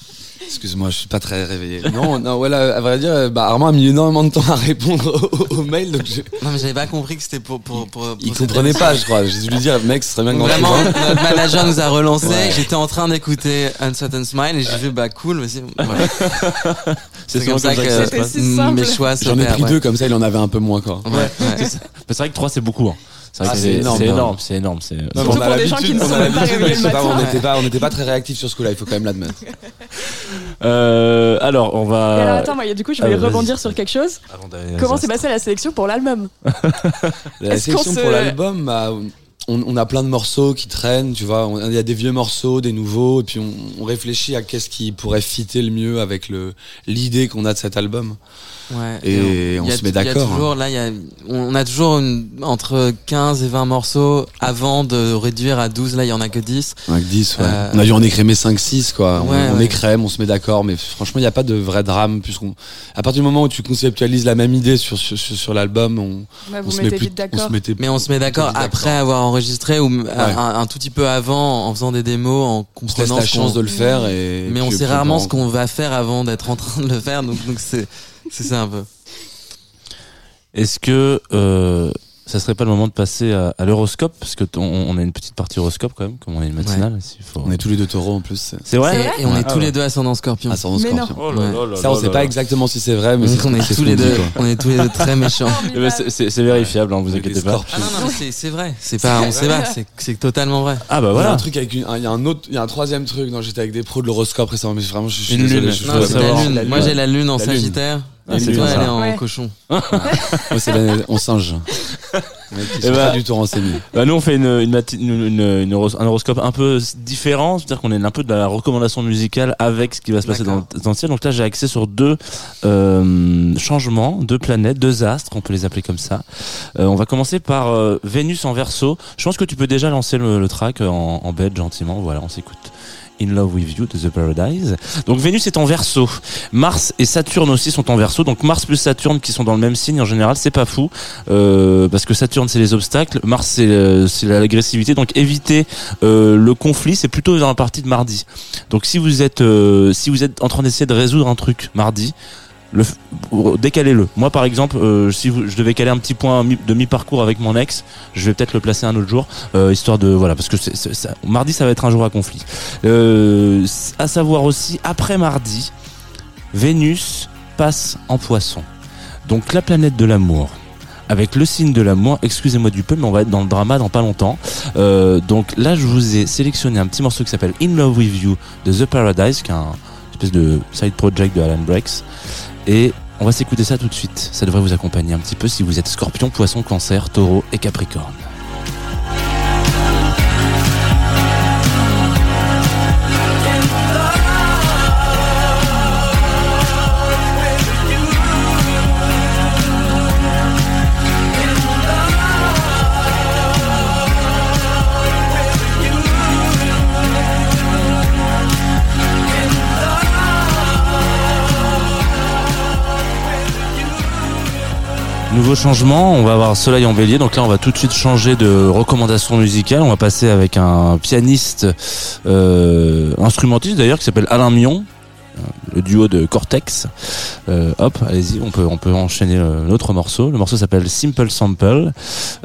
Excuse-moi, je suis pas très réveillé. Non, non, voilà, à vrai dire, euh, bah, Armand a mis énormément de temps à répondre au, au mail, donc je- Non, mais j'avais pas compris que c'était pour, pour, pour, pour il comprenait pas, je crois. J'ai dû lui dire, mec, ce serait bien que Vraiment, notre manager nous a relancé. Ouais. J'étais en train d'écouter Uncertain Smile et j'ai vu, bah cool, vas-y. Voilà. [LAUGHS] C'est comme ça que, si mes choix J'en ai pris ouais. deux, comme ça, il en avait un peu moins, quoi. Ouais, ouais. Mais c'est vrai que 3 c'est beaucoup. hein. C'est vrai Ah, que c'est c'est énorme, énorme, c'est énorme. c'est- on a pour des gens l'habitude, qui ne on sont a l'habitude, on n'était pas, on n'était pas très réactifs sur ce coup-là, il faut quand même l'admettre. [LAUGHS] Euh, alors, on va. Alors attends, moi, du coup, je ah, voulais vas-y. rebondir sur quelque chose. Avant d'aller- Comment s'est passée la sélection pour l'album? [LAUGHS] La sélection pour l'album, bah, on, on a plein de morceaux qui traînent, tu vois. Il y a des vieux morceaux, des nouveaux, et puis on, on réfléchit à qu'est-ce qui pourrait fitter le mieux avec le l'idée qu'on a de cet album. Ouais, Et on y a- se met il y a d'accord, hein. toujours, là, il y a, on a toujours une- entre 15 et 20 morceaux avant de réduire à 12. Là, il y en a que 10. Avec 10, ouais. Euh, On a dû en écrémer 5-6, quoi. On- Ouais, on, ouais. écrème, on se met d'accord, mais franchement, il n'y a pas de vrai drame, puisqu'on, à partir du moment où tu conceptualises la même idée sur, sur, sur, sur l'album, on, Ouais, on se met plus, vite on se mettait Mais on se met d'accord après avoir enregistré ou un, un- un tout petit peu avant en faisant des démos, en on se laisse comprenant la ce chance de le faire et. Mais on sait rarement ce on- qu'on va faire avant d'être en train de le faire, donc donc c'est [LAUGHS] c'est ça un peu. Est-ce que euh, ça serait pas le moment de passer à, à l'horoscope? Parce que on, on a une petite partie horoscope quand même, comme on est une matinale. faut- On est tous les deux taureaux en plus. c'est- vrai, Et on est Ah tous ouais. les deux ascendant Scorpion. Ascendant Mais non. Scorpion. Oh là là là Ça, on là sait là pas là. exactement si c'est vrai, mais [LAUGHS] c'est on est [LAUGHS] tous les deux, on est tous les deux très méchants. Eh ben, c'est- vérifiable, hein, vous inquiétez pas. Ah non non c'est vrai, c'est pas on sait pas, c'est totalement vrai. Ah bah Il y a voilà. un truc avec une, un- il y a un autre, il y a un troisième truc. Non, j'étais avec des pros de l'horoscope récemment, mais vraiment, je suis Une lune. Moi j'ai la lune en. Sagittaire. Ah, et c'est toi elle est en Ouais. cochon. [LAUGHS] Moi, c'est on singe. Qui Eh bah- pas du tout renseigné. Bah nous on fait une, une, une- une- une horos- un horoscope un peu différent, c'est-à-dire qu'on est un peu de la recommandation musicale avec ce qui va se passer dans, dans le ciel. Donc là j'ai accès sur deux euh, changements, deux planètes, deux astres, on peut les appeler comme ça. Euh, on va commencer par euh, Vénus en Verseau. Je pense que tu peux déjà lancer le, le track en, en bête gentiment. Voilà, on s'écoute. In Love With You de The Paradise. Donc Vénus est en Verseau. Mars et Saturne aussi sont en Verseau. Donc Mars plus Saturne qui sont dans le même signe en général, c'est pas fou euh, parce que Saturne c'est les obstacles, Mars c'est euh, l'agressivité. Donc éviter euh, le conflit, c'est plutôt dans la partie de mardi. Donc si vous êtes euh, si vous êtes en train d'essayer de résoudre un truc mardi, f- décalez-le. Moi par exemple, euh, si je devais caler un petit point de mi-parcours avec mon ex, je vais peut-être le placer un autre jour, euh, histoire de voilà, parce que mardi ça va être un jour à conflit. Euh, à savoir aussi après mardi, Vénus passe en Poisson. Donc la planète de l'amour. Avec le signe de l'amour, excusez-moi du peu, mais on va être dans le drama dans pas longtemps. Euh, donc là, je vous ai sélectionné un petit morceau qui s'appelle In Love With You de The Paradise, qui est un espèce de side project de Alan Breaks. Et on va s'écouter ça tout de suite. Ça devrait vous accompagner un petit peu si vous êtes scorpion, poisson, cancer, taureau et capricorne. Nouveau changement, on va avoir Soleil en bélier, donc là on va tout de suite changer de recommandation musicale, on va passer avec un pianiste euh, instrumentiste d'ailleurs qui s'appelle Alain Mion, le duo de Cortex. Euh, hop, allez-y, on peut on peut enchaîner euh, l'autre morceau. Le morceau s'appelle Simple Sample.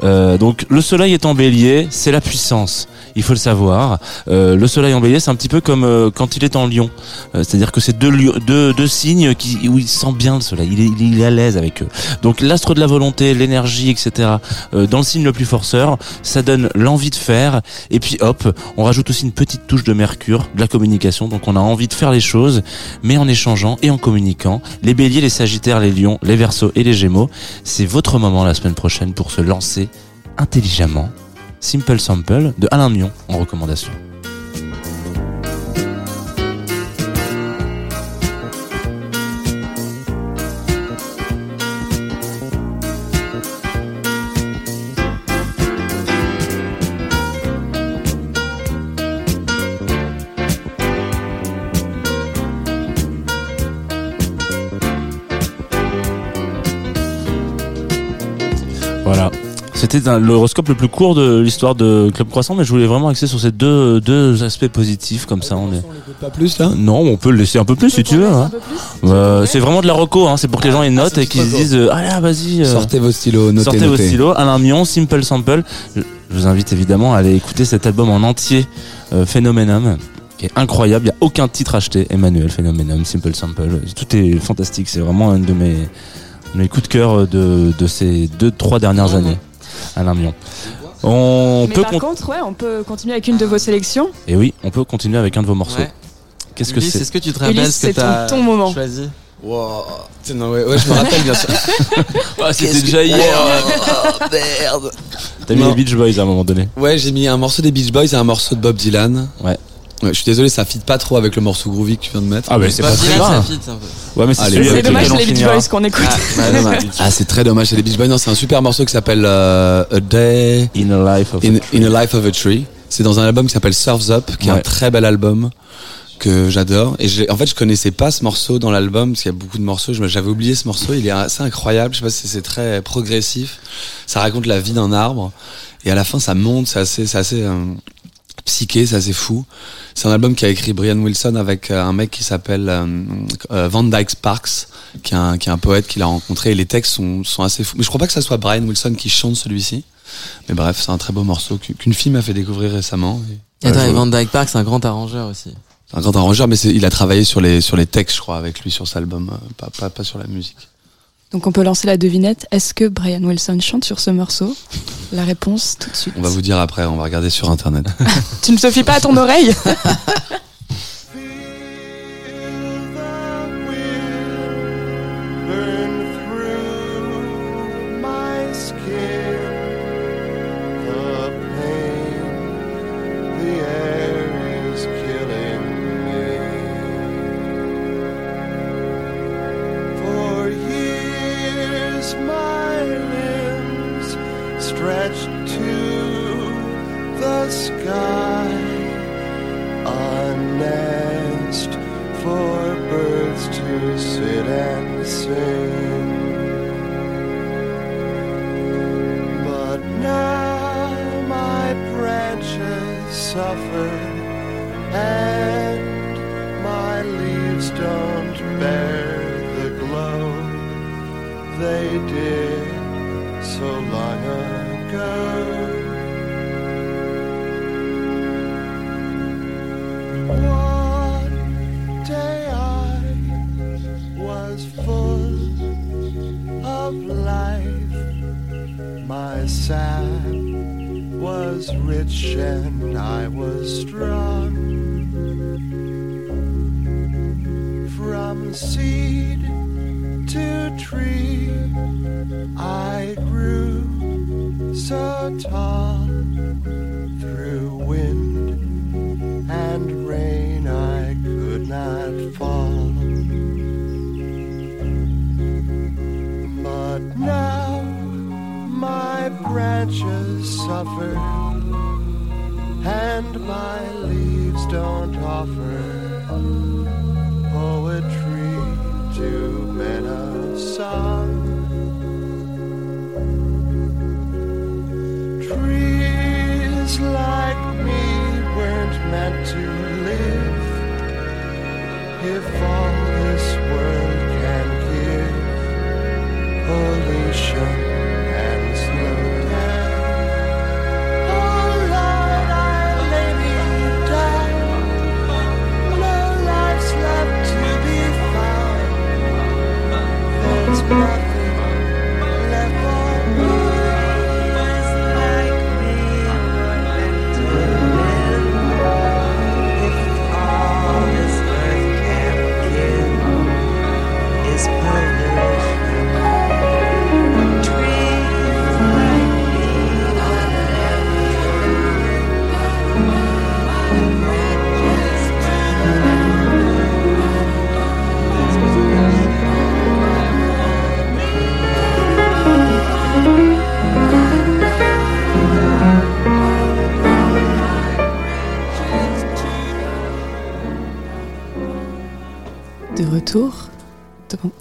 Euh, donc le soleil est en bélier, c'est la puissance. Il faut le savoir. Le soleil en bélier, c'est un petit peu comme quand il est en lion. C'est-à-dire que c'est deux, deux, deux signes qui, où il sent bien le soleil. Il est, il est à l'aise avec eux. Donc l'astre de la volonté, l'énergie, etc. dans le signe le plus forceur, ça donne l'envie de faire. Et puis hop, on rajoute aussi une petite touche de mercure, de la communication. Donc on a envie de faire les choses, mais en échangeant et en communiquant. Les béliers, les sagittaires, les lions, les versos et les gémeaux, c'est votre moment la semaine prochaine pour se lancer intelligemment. Simple Sample de Alain Mion en recommandation. Voilà. C'était l'horoscope le plus court de l'histoire de Club Croissant, mais je voulais vraiment axer sur ces deux, deux aspects positifs comme ça. On est... Pas plus là Non, on peut le laisser un peu plus si tu veux. hein. Euh, c'est vraiment de la reco, hein. c'est pour que les gens aient notent c'est et qu'ils se disent euh, allez ah, vas-y. euh, Sortez vos stylos, notez, Sortez vos stylos, Alain Mion, Simple Sample. Je, je vous invite évidemment à aller écouter cet album en entier, euh, Phenomenum, qui est incroyable. Il n'y a aucun titre acheté. Emmanuel, Phenomenum, Simple Sample. Tout est fantastique. C'est vraiment un de mes, mes coups de cœur de, de ces deux, trois dernières années. Alain Mion. On Mais peut par con- contre, ouais, on peut continuer avec une de vos sélections. et oui, on peut continuer avec un de vos morceaux. Ouais. Qu'est-ce que c'est Est-ce que tu te rappelles Ulysse, ce que c'est ton- t'as ton moment. choisi Wow. Tiens, non, ouais, ouais, je me rappelle bien sûr. [LAUGHS] Ah, C'était déjà hier. Oh, merde. T'as mis les Beach Boys à un moment donné. Ouais, j'ai mis un morceau des Beach Boys et un morceau de Bob Dylan. Ouais. Ouais, je suis désolé, ça fit pas trop avec le morceau groovy que tu viens de mettre. Ah, bah, c'est Bob pas très grave. ça fit un peu. Ouais, mais c'est celui avec dommage, les Beach. Boys qu'on écoute. Ah, bah, dommage. [LAUGHS] Ah, c'est très dommage, c'est les Beach Boys. Non, c'est un super morceau qui s'appelle euh, A Day In a Life of in, in a Life of a Tree. C'est dans un album qui s'appelle Surf's Up, qui est un très bel album que j'adore. Et j'ai- en fait, je connaissais pas ce morceau dans l'album parce qu'il y a beaucoup de morceaux. J'avais oublié ce morceau. Il est assez incroyable. Je sais pas si c'est très progressif. Ça raconte la vie d'un arbre. Et à la fin, ça monte. C'est assez, c'est assez psyché. C'est assez fou. C'est un album qu'a écrit Brian Wilson avec euh, un mec qui s'appelle euh, euh, Van Dyke Sparks, qui est un, qui est un poète qu'il a rencontré. Et les textes sont, sont assez fous. Mais je crois pas que ça soit Brian Wilson qui chante celui-ci. Mais bref, c'est un très beau morceau qu'u- qu'une fille m'a fait découvrir récemment. Et, Attends, et Van Dyke Park, c'est un grand arrangeur aussi. c'est un grand arrangeur, mais c'est- il a travaillé sur les, sur les textes, je crois, avec lui sur cet album, euh, pas, pas, pas sur la musique. Donc on peut lancer la devinette. Est-ce que Brian Wilson chante sur ce morceau? La réponse tout de suite. On va vous dire après, on va regarder sur internet. [LAUGHS] Tu ne te fies pas à ton oreille? [LAUGHS] kitchen. Retour dans,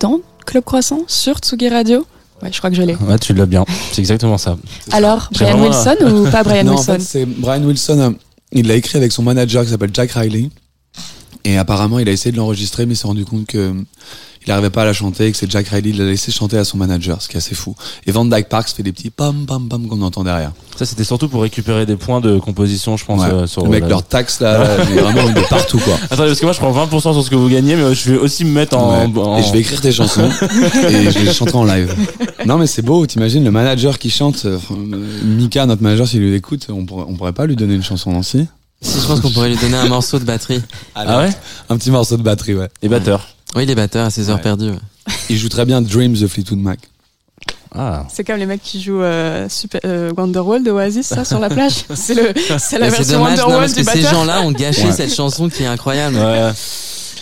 dans Club Croissant sur Tsugi Radio. Ouais, je crois que je l'ai. Ouais, tu l'as bien. C'est exactement ça. Alors, Brian vraiment Wilson ou pas Brian [LAUGHS] non, en Wilson fait, c'est Brian Wilson. euh, Il l'a écrit avec son manager qui s'appelle Jack Riley. Et apparemment, il a essayé de l'enregistrer, mais il s'est rendu compte que euh, il n'arrivait pas à la chanter et que c'est Jack Riley, il l'a laissé chanter à son manager, ce qui est assez fou. Et Van Dyke Parks fait des petits pam pam pam qu'on entend derrière. Ça, c'était surtout pour récupérer des points de composition, je pense. Ouais. euh, sur le mec, la- leur taxe là, là, il est vraiment de partout quoi. Attendez, parce que moi, je prends 20% sur ce que vous gagnez, mais je vais aussi me mettre en. Ouais. en- Et je vais écrire tes chansons [LAUGHS] et je les chanterai en live. Non mais c'est beau, t'imagines le manager qui chante, euh, Mika, notre manager, s'il lui écoute, on pourrait, on pourrait pas lui donner une chanson Nancy Si, je pense qu'on pourrait lui donner un morceau de batterie. Ah ouais? Un petit morceau de batterie, ouais. Et batteur. Oui, les batteurs à ses heures Ouais. perdues. ouais. Il joue très bien Dreams de Fleetwood Mac. Ah. C'est comme les mecs qui jouent euh, Super, euh, Wonderwall de Oasis, ça, sur la plage. [LAUGHS] C'est le, c'est la version dommage, non, Wonderwall parce du que ces gens-là ont gâché Ouais. cette chanson qui est incroyable. Ouais.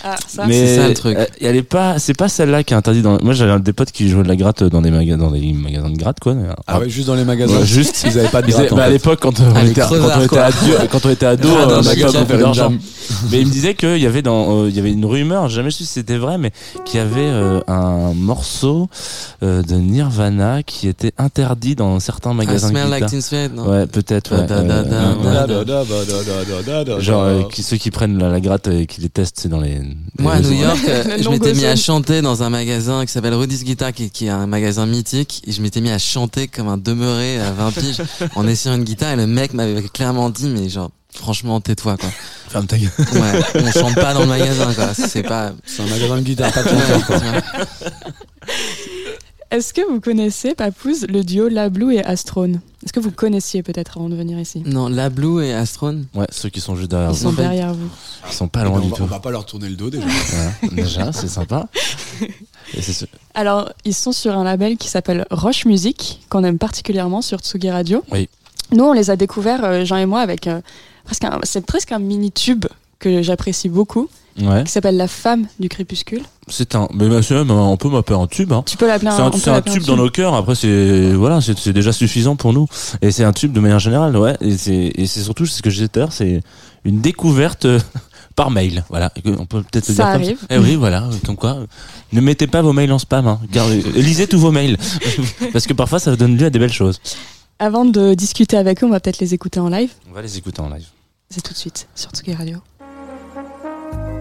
Ah, ça. mais c'est ça, le truc. euh, Elle est pas, c'est pas celle-là qui est interdite dans. Moi, j'avais des potes qui jouaient de la gratte dans des magasins, dans des magasins de gratte, quoi. Ah ouais, juste dans les magasins. Ouais, juste. Ils avaient pas de gratte, avaient- bah, à l'époque, quand on Ah, était, quand on crevards, était ado, quand on était ado, Ah, dans on un n'avait pas beaucoup d'argent. Mais il me disait qu'il y avait dans, euh, il y avait une rumeur, j'ai jamais su si c'était vrai, mais qu'il y avait euh, un morceau euh, de Nirvana qui était interdit dans certains I magasins de smell like guitare. Teen Spirit, non Ouais, peut-être. Ouais. Euh, euh. Genre euh, ceux qui prennent la, la gratte et qui les testent, c'est dans les. Moi, à New. York, euh, [LAUGHS] je m'étais mis à chanter dans un magasin qui s'appelle Rudy's Guitar, qui, qui est un magasin mythique, et je m'étais mis à chanter comme un demeuré à 20 piges [LAUGHS] en essayant une guitare, et le mec m'avait clairement dit, mais genre, franchement, tais-toi, quoi. Ferme ta gueule. Ouais, on chante pas dans le magasin, quoi. C'est pas... C'est un magasin de guitare, pas de chanteur, quoi. [LAUGHS] Est-ce que vous connaissez, Papouze, le duo La Blue et Astrone? Est-ce que vous connaissiez peut-être avant de venir ici? Non, La Blue et Astrone? Ouais, ceux qui sont juste derrière Ils vous. sont derrière vous. Ils sont pas On loin du va, tout. on va pas leur tourner le dos déjà. [LAUGHS] Déjà, c'est sympa. [LAUGHS] Et Alors, ils sont sur un label qui s'appelle Roche Music, qu'on aime particulièrement sur Tsugi Radio. Oui. Nous, on les a découverts, euh, Jean et moi, avec euh, presque un, c'est presque un mini-tube que j'apprécie beaucoup, Ouais. qui s'appelle La Femme du Crépuscule. C'est un. Mais bah, même, on peut m'appeler un tube. Hein. Tu peux l'appeler un, un, c'est un tube dans nos cœurs. Après, c'est voilà, c'est déjà suffisant pour nous. Et c'est un tube de manière générale, ouais. Et c'est surtout c'est ce que disais tout c'est une découverte euh, [LAUGHS] par mail. Voilà, on peut peut-être Ça dire comme arrive. ça. Eh oui, voilà, comme quoi. Ne mettez pas vos mails en spam. Hein. Gardez, euh, lisez tous vos mails [LAUGHS] parce que parfois ça donne lieu à des belles choses. Avant de discuter avec eux, on va peut-être les écouter en live. On va les écouter en live. C'est tout de suite sur Tsugi Radio.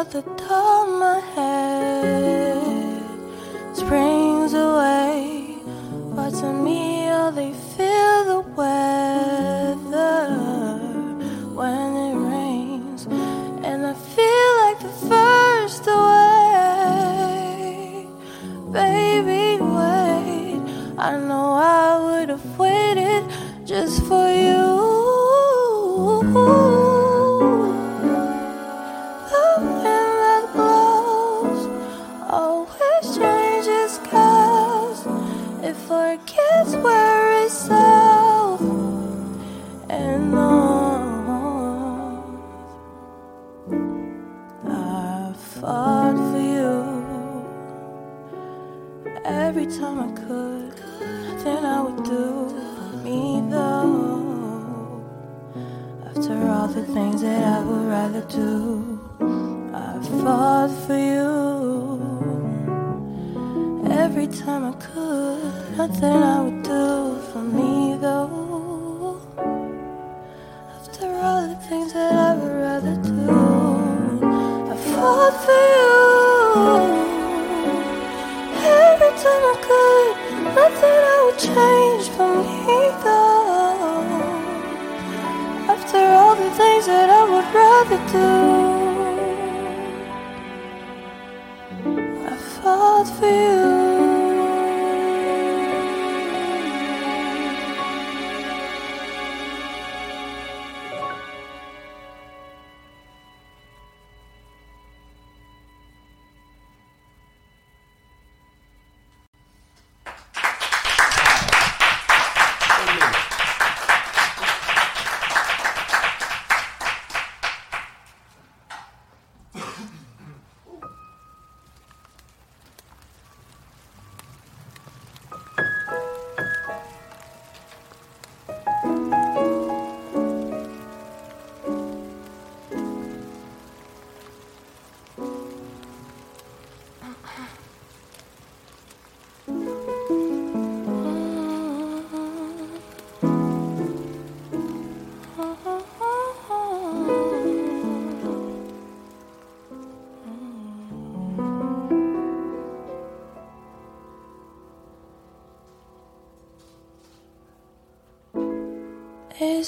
Walk out the door, my head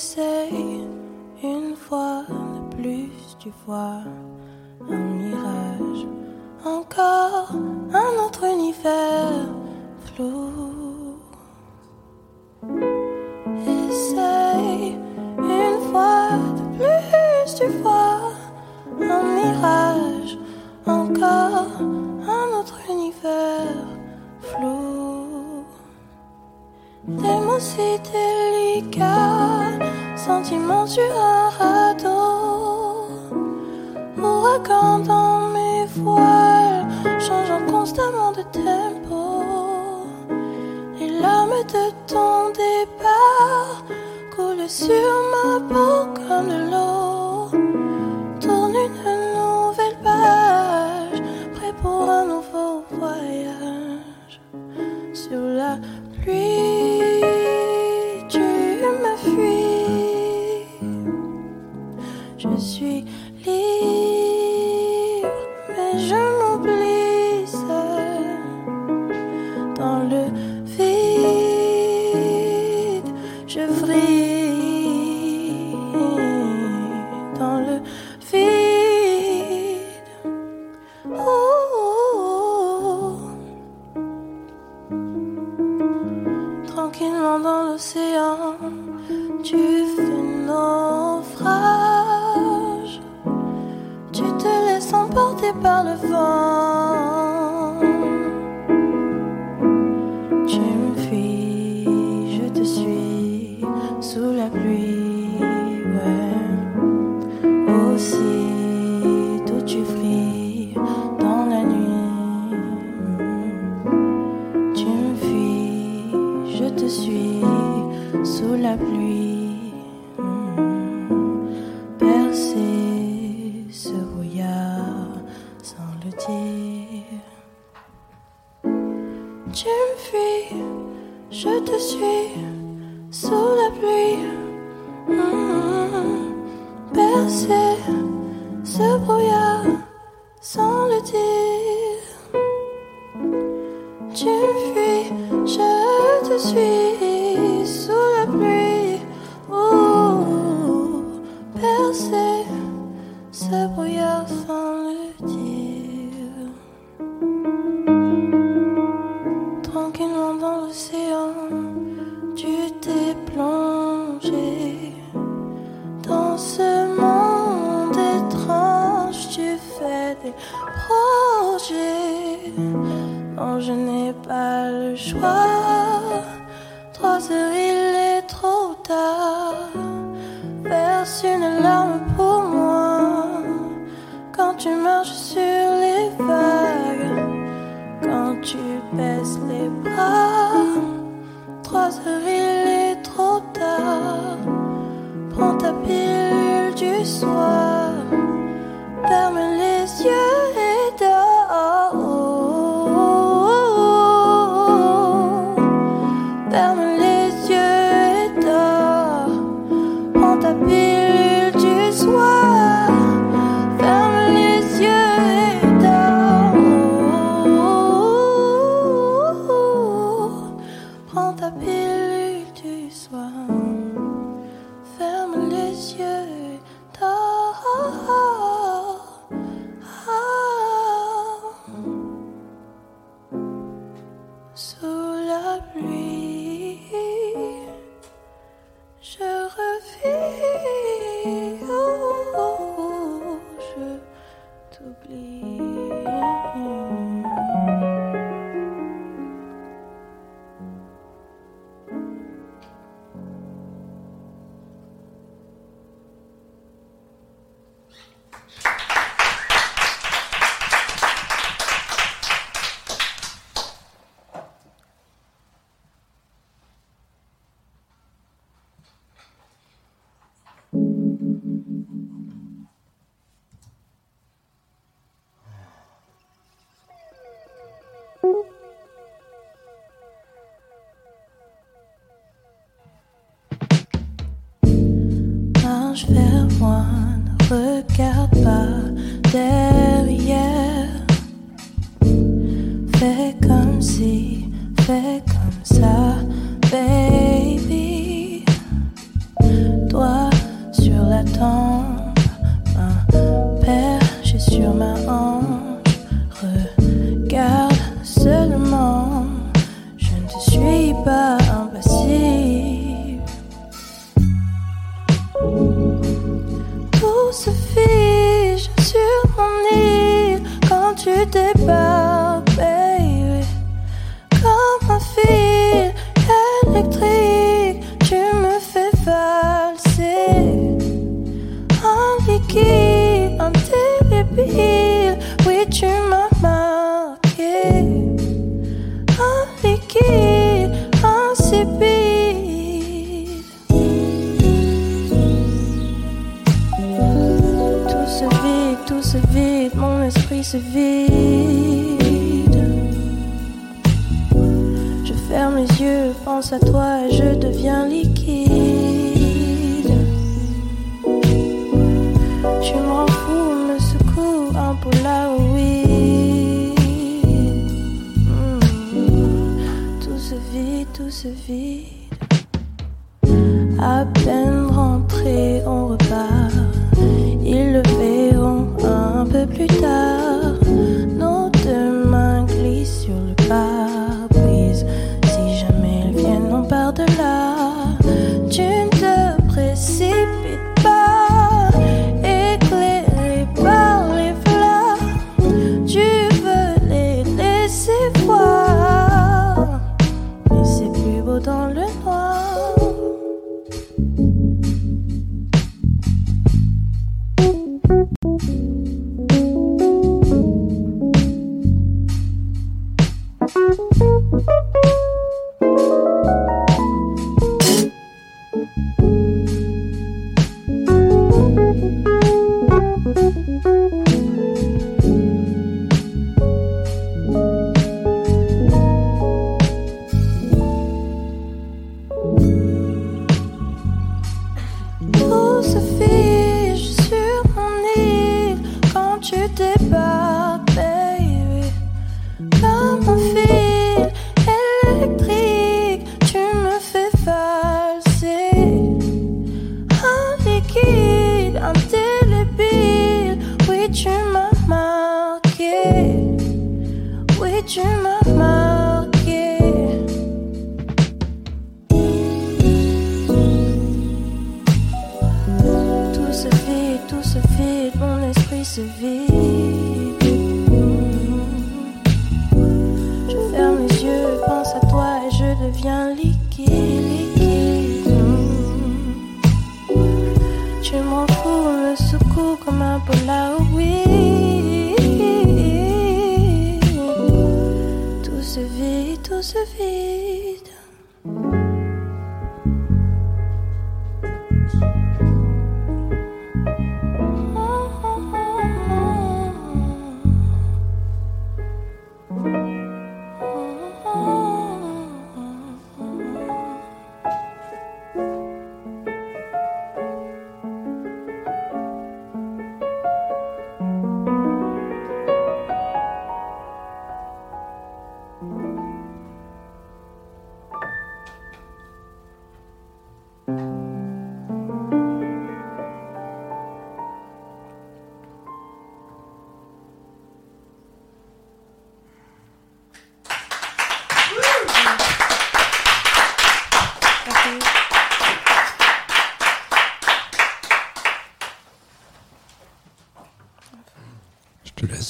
Essaye une fois de plus, tu vois. traverser ce brouillard sans le dire.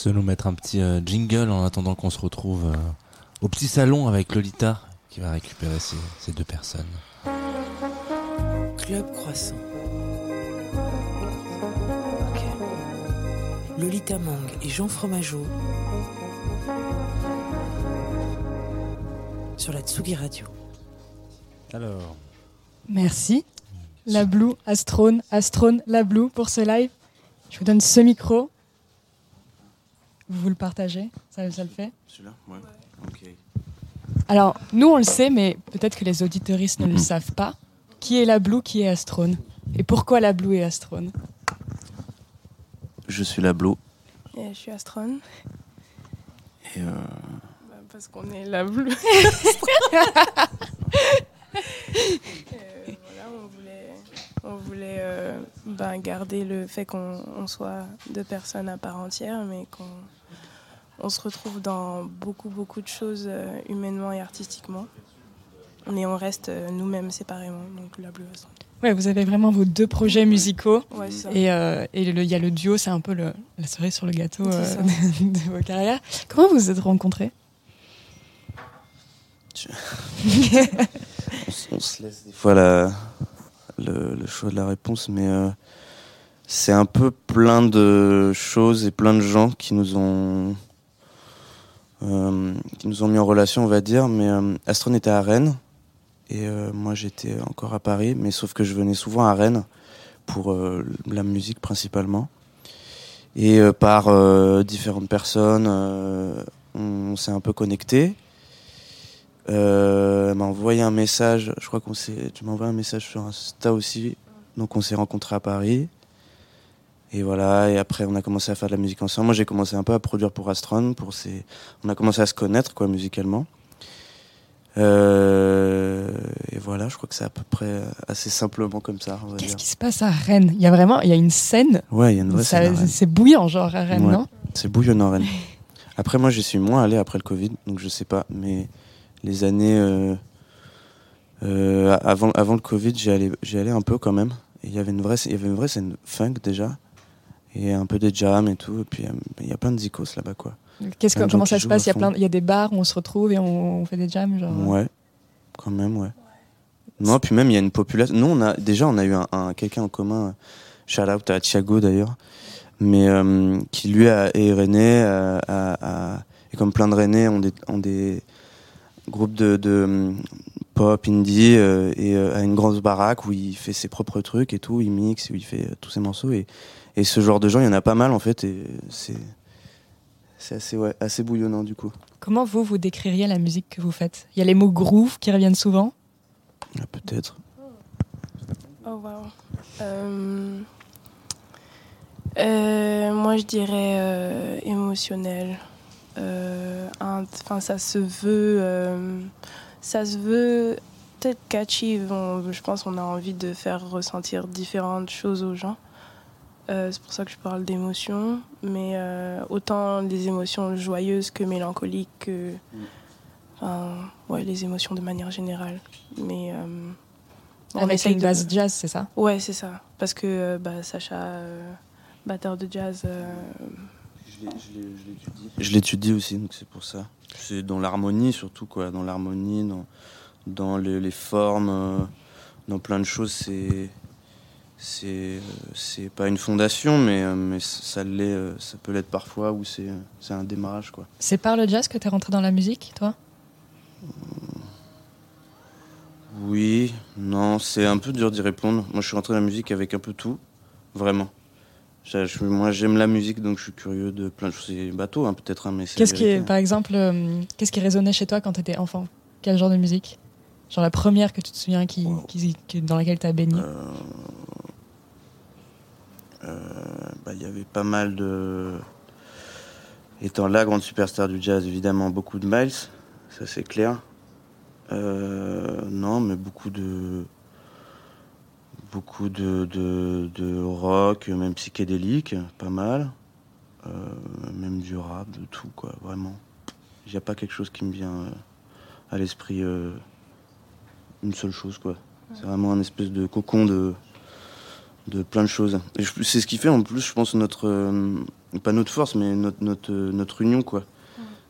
Laisse nous mettre un petit euh, jingle en attendant qu'on se retrouve euh, au petit salon avec Lolita qui va récupérer ces, ces deux personnes. Club Croissant. Lolita Mang et Jean Fromageau sur la Tsugi Radio. Alors, Merci. La Blue, Astrone, Astrone, La Blue pour ce live. Je vous donne ce micro. Vous vous le partagez ça, ça le fait Celui-là Ouais. Ok. Alors, nous, on le sait, mais peut-être que les auditeuristes ne le savent pas. Qui est la Blue, qui est Astrone Et pourquoi la Blue et Astrone Je suis la Blue. Et je suis Astron. Et euh, Bah, parce qu'on est la bleue. [LAUGHS] [LAUGHS] [LAUGHS] Euh, voilà, on voulait, on voulait euh, ben, garder le fait qu'on on soit deux personnes à part entière, mais qu'on on se retrouve dans beaucoup, beaucoup de choses euh, humainement et artistiquement. Mais on reste euh, nous-mêmes séparément, donc la bleue Astron. Ouais, vous avez vraiment vos deux projets musicaux. Ouais, c'est ça. Et euh, il y a le duo, c'est un peu le, la cerise sur le gâteau euh, de, [LAUGHS] de vos carrières. Comment vous vous êtes rencontrés? [LAUGHS] On se laisse des fois la, le, choix de la réponse, mais euh, c'est un peu plein de choses et plein de gens qui nous ont euh, mis en relation, on va dire. Mais euh, Astron était à Rennes et moi j'étais encore à Paris, mais sauf que je venais souvent à Rennes pour la musique principalement. Et par différentes personnes, on, s'est un peu connectés. Euh, elle m'a envoyé un message, je crois qu'on s'est, tu m'as envoyé un message sur Insta aussi, donc on s'est rencontrés à Paris. Et voilà, et après on a commencé à faire de la musique ensemble. Moi j'ai commencé un peu à produire pour Astron, pour ses... on a commencé à se connaître quoi musicalement. Euh, et voilà, je crois que c'est à peu près assez simplement comme ça. Qu'est-ce qui se passe à Rennes? Il y a vraiment, il y a une scène? Ouais, il y a une vraie ça- scène à. C'est bouillant, genre à Rennes, Ouais. non? C'est bouillonnant Rennes. Après moi j'y suis moins allé après le Covid, donc je sais pas. Mais les années euh, euh, avant, avant le Covid, j'y allais, un peu quand même. Il y avait une vraie, il y avait une vraie scène funk déjà. Et un peu des jams et tout. Et puis euh, il y a plein de zikos là-bas quoi. Qu'est-ce que, comment ça se passe? Il y a plein, il y a des bars où on se retrouve et on, on fait des jams, genre. Ouais, quand même, ouais. Non, puis même il y a une population. Nous, on a déjà on a eu un, un- quelqu'un en commun. Shout out à Thiago d'ailleurs, mais euh, qui lui a, est René, a- a- et comme plein de Rennais ont des, ont des groupes de, de hum, pop indie euh, et euh, a une grosse baraque où il fait ses propres trucs et tout, il mixe, où il fait euh, tous ses morceaux et, et ce genre de gens, il y en a pas mal en fait et c'est c'est assez ouais, assez bouillonnant du coup. Comment vous, vous décririez la musique que vous faites? Il y a les mots groove qui reviennent souvent? Ah, Peut-être. Oh wow. Euh, euh, moi je dirais euh, émotionnel. Euh, Enfin ça se veut, euh, ça se veut peut-être catchy. On- je pense qu'on a envie de faire ressentir différentes choses aux gens. Euh, c'est pour ça que je parle d'émotions, mais euh, autant des émotions joyeuses que mélancoliques, que ouais, les émotions de manière générale. Mais euh, on avec essaye une de- base jazz, c'est ça? Ouais, c'est ça. Parce que euh, bah, Sacha, euh, batteur de jazz, l'étudie. Je l'étudie aussi, donc c'est pour ça. C'est dans l'harmonie surtout, quoi. Dans l'harmonie, dans, dans les, les formes, euh, dans plein de choses. C'est c'est euh, c'est pas une fondation, mais, euh, mais ça l'est, ça peut l'être parfois, ou c'est c'est un démarrage, quoi. C'est par le jazz que tu es rentré dans la musique, toi? Oui, non, c'est un peu dur d'y répondre. Moi, je suis rentré dans la musique avec un peu tout, vraiment. Moi, j'aime la musique, donc je suis curieux de plein de choses. C'est bateau, hein, peut-être, hein, mais Qu'est-ce qui, vérité. par exemple, euh, qu'est-ce qui résonnait chez toi quand tu étais enfant? Quel genre de musique? Genre la première que tu te souviens qui, qui- qui- dans laquelle tu as baigné? Euh, euh, bah, il y avait pas mal de. Étant la grande superstar du jazz, évidemment, beaucoup de Miles, ça c'est clair. Non, mais beaucoup de. Beaucoup de, de, de rock, même psychédélique, pas mal. Euh, même du rap, de tout, quoi, vraiment. Il n'y a pas quelque chose qui me vient euh, à l'esprit, euh, une seule chose, quoi. C'est vraiment un espèce de cocon de, de plein de choses. Et c'est ce qui fait en plus, je pense, notre, pas notre force, mais notre, notre, notre union, quoi.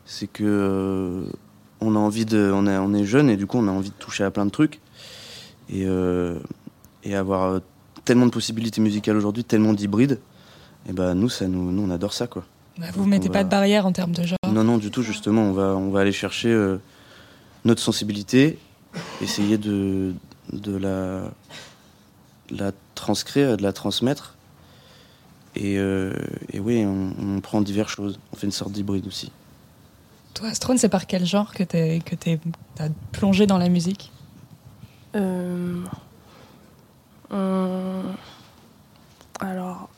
C'est que on a envie de, on, est on est jeune et du coup on a envie de toucher à plein de trucs et, euh, et avoir euh, tellement de possibilités musicales aujourd'hui, tellement d'hybrides. Et ben nous, ça nous, nous on adore ça, quoi. Bah, vous mettez on pas va- de barrière en termes de genre. Non, non, du tout, justement, on va, on va aller chercher euh, notre sensibilité, essayer de, de la, la transcrire, de la transmettre. Et, euh, et oui, on, on prend diverses choses. On fait une sorte d'hybride aussi. Toi, Astrone, c'est par quel genre que t'es que t'es t'as plongé dans la musique? Euh, hum, alors,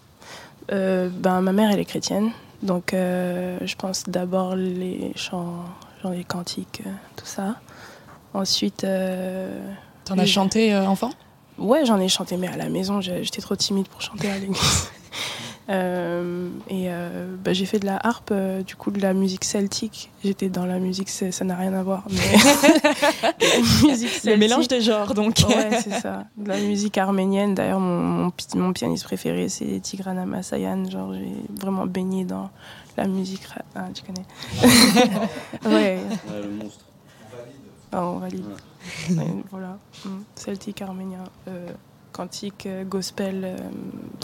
euh, ben, ma mère, elle est chrétienne. Donc, euh, je pense d'abord les chants, genre les cantiques, euh, tout ça. Ensuite. euh, T'en as chanté euh, enfant? Ouais, j'en ai chanté, mais à la maison, j'étais trop timide pour chanter à l'église. [LAUGHS] Euh, et euh, bah, j'ai fait de la harpe, euh, du coup de la musique celtique. J'étais dans la musique, ça n'a rien à voir. Mais [LAUGHS] Le mélange des genres, donc. Ouais, c'est ça. De la musique arménienne. D'ailleurs, mon, mon, pi- mon pianiste préféré, c'est Tigran Amasayan. Genre, j'ai vraiment baigné dans la musique. Ah, tu connais [LAUGHS] Ouais. le monstre. Ah, on valide. Ouais, voilà. Mm. Celtique, arménien, cantique, euh, gospel, euh,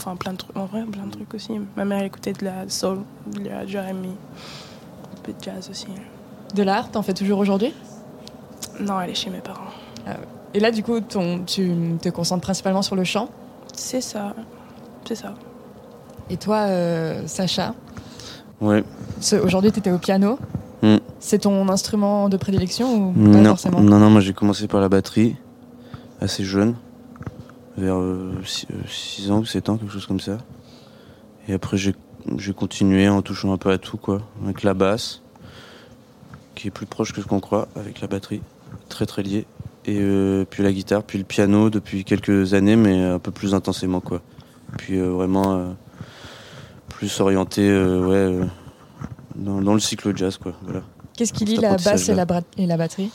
enfin plein de trucs. En vrai, plein de trucs aussi. Ma mère elle écoutait de la soul, de la Jeremy, un peu de jazz aussi. De l'art, t'en fais toujours aujourd'hui? Non, elle est chez mes parents. Et là, du coup, ton, tu te concentres principalement sur le chant? C'est ça. C'est ça. Et toi, euh, Sacha, Ouais. ce- aujourd'hui, tu étais au piano. Mm. C'est ton instrument de prédilection ou pas Non, forcément? Non, non, moi j'ai commencé par la batterie, assez jeune, vers 6 ans ou 7 ans, quelque chose comme ça. Et après j'ai continué en touchant un peu à tout, quoi, avec la basse, qui est plus proche que ce qu'on croit, avec la batterie, très très lié. Et euh, puis la guitare, puis le piano depuis quelques années, mais un peu plus intensément, quoi. Puis euh, vraiment euh, plus orienté, euh, ouais, euh, dans, dans le cycle jazz, quoi. Voilà. Qu'est-ce qui lie la basse et la, et la batterie?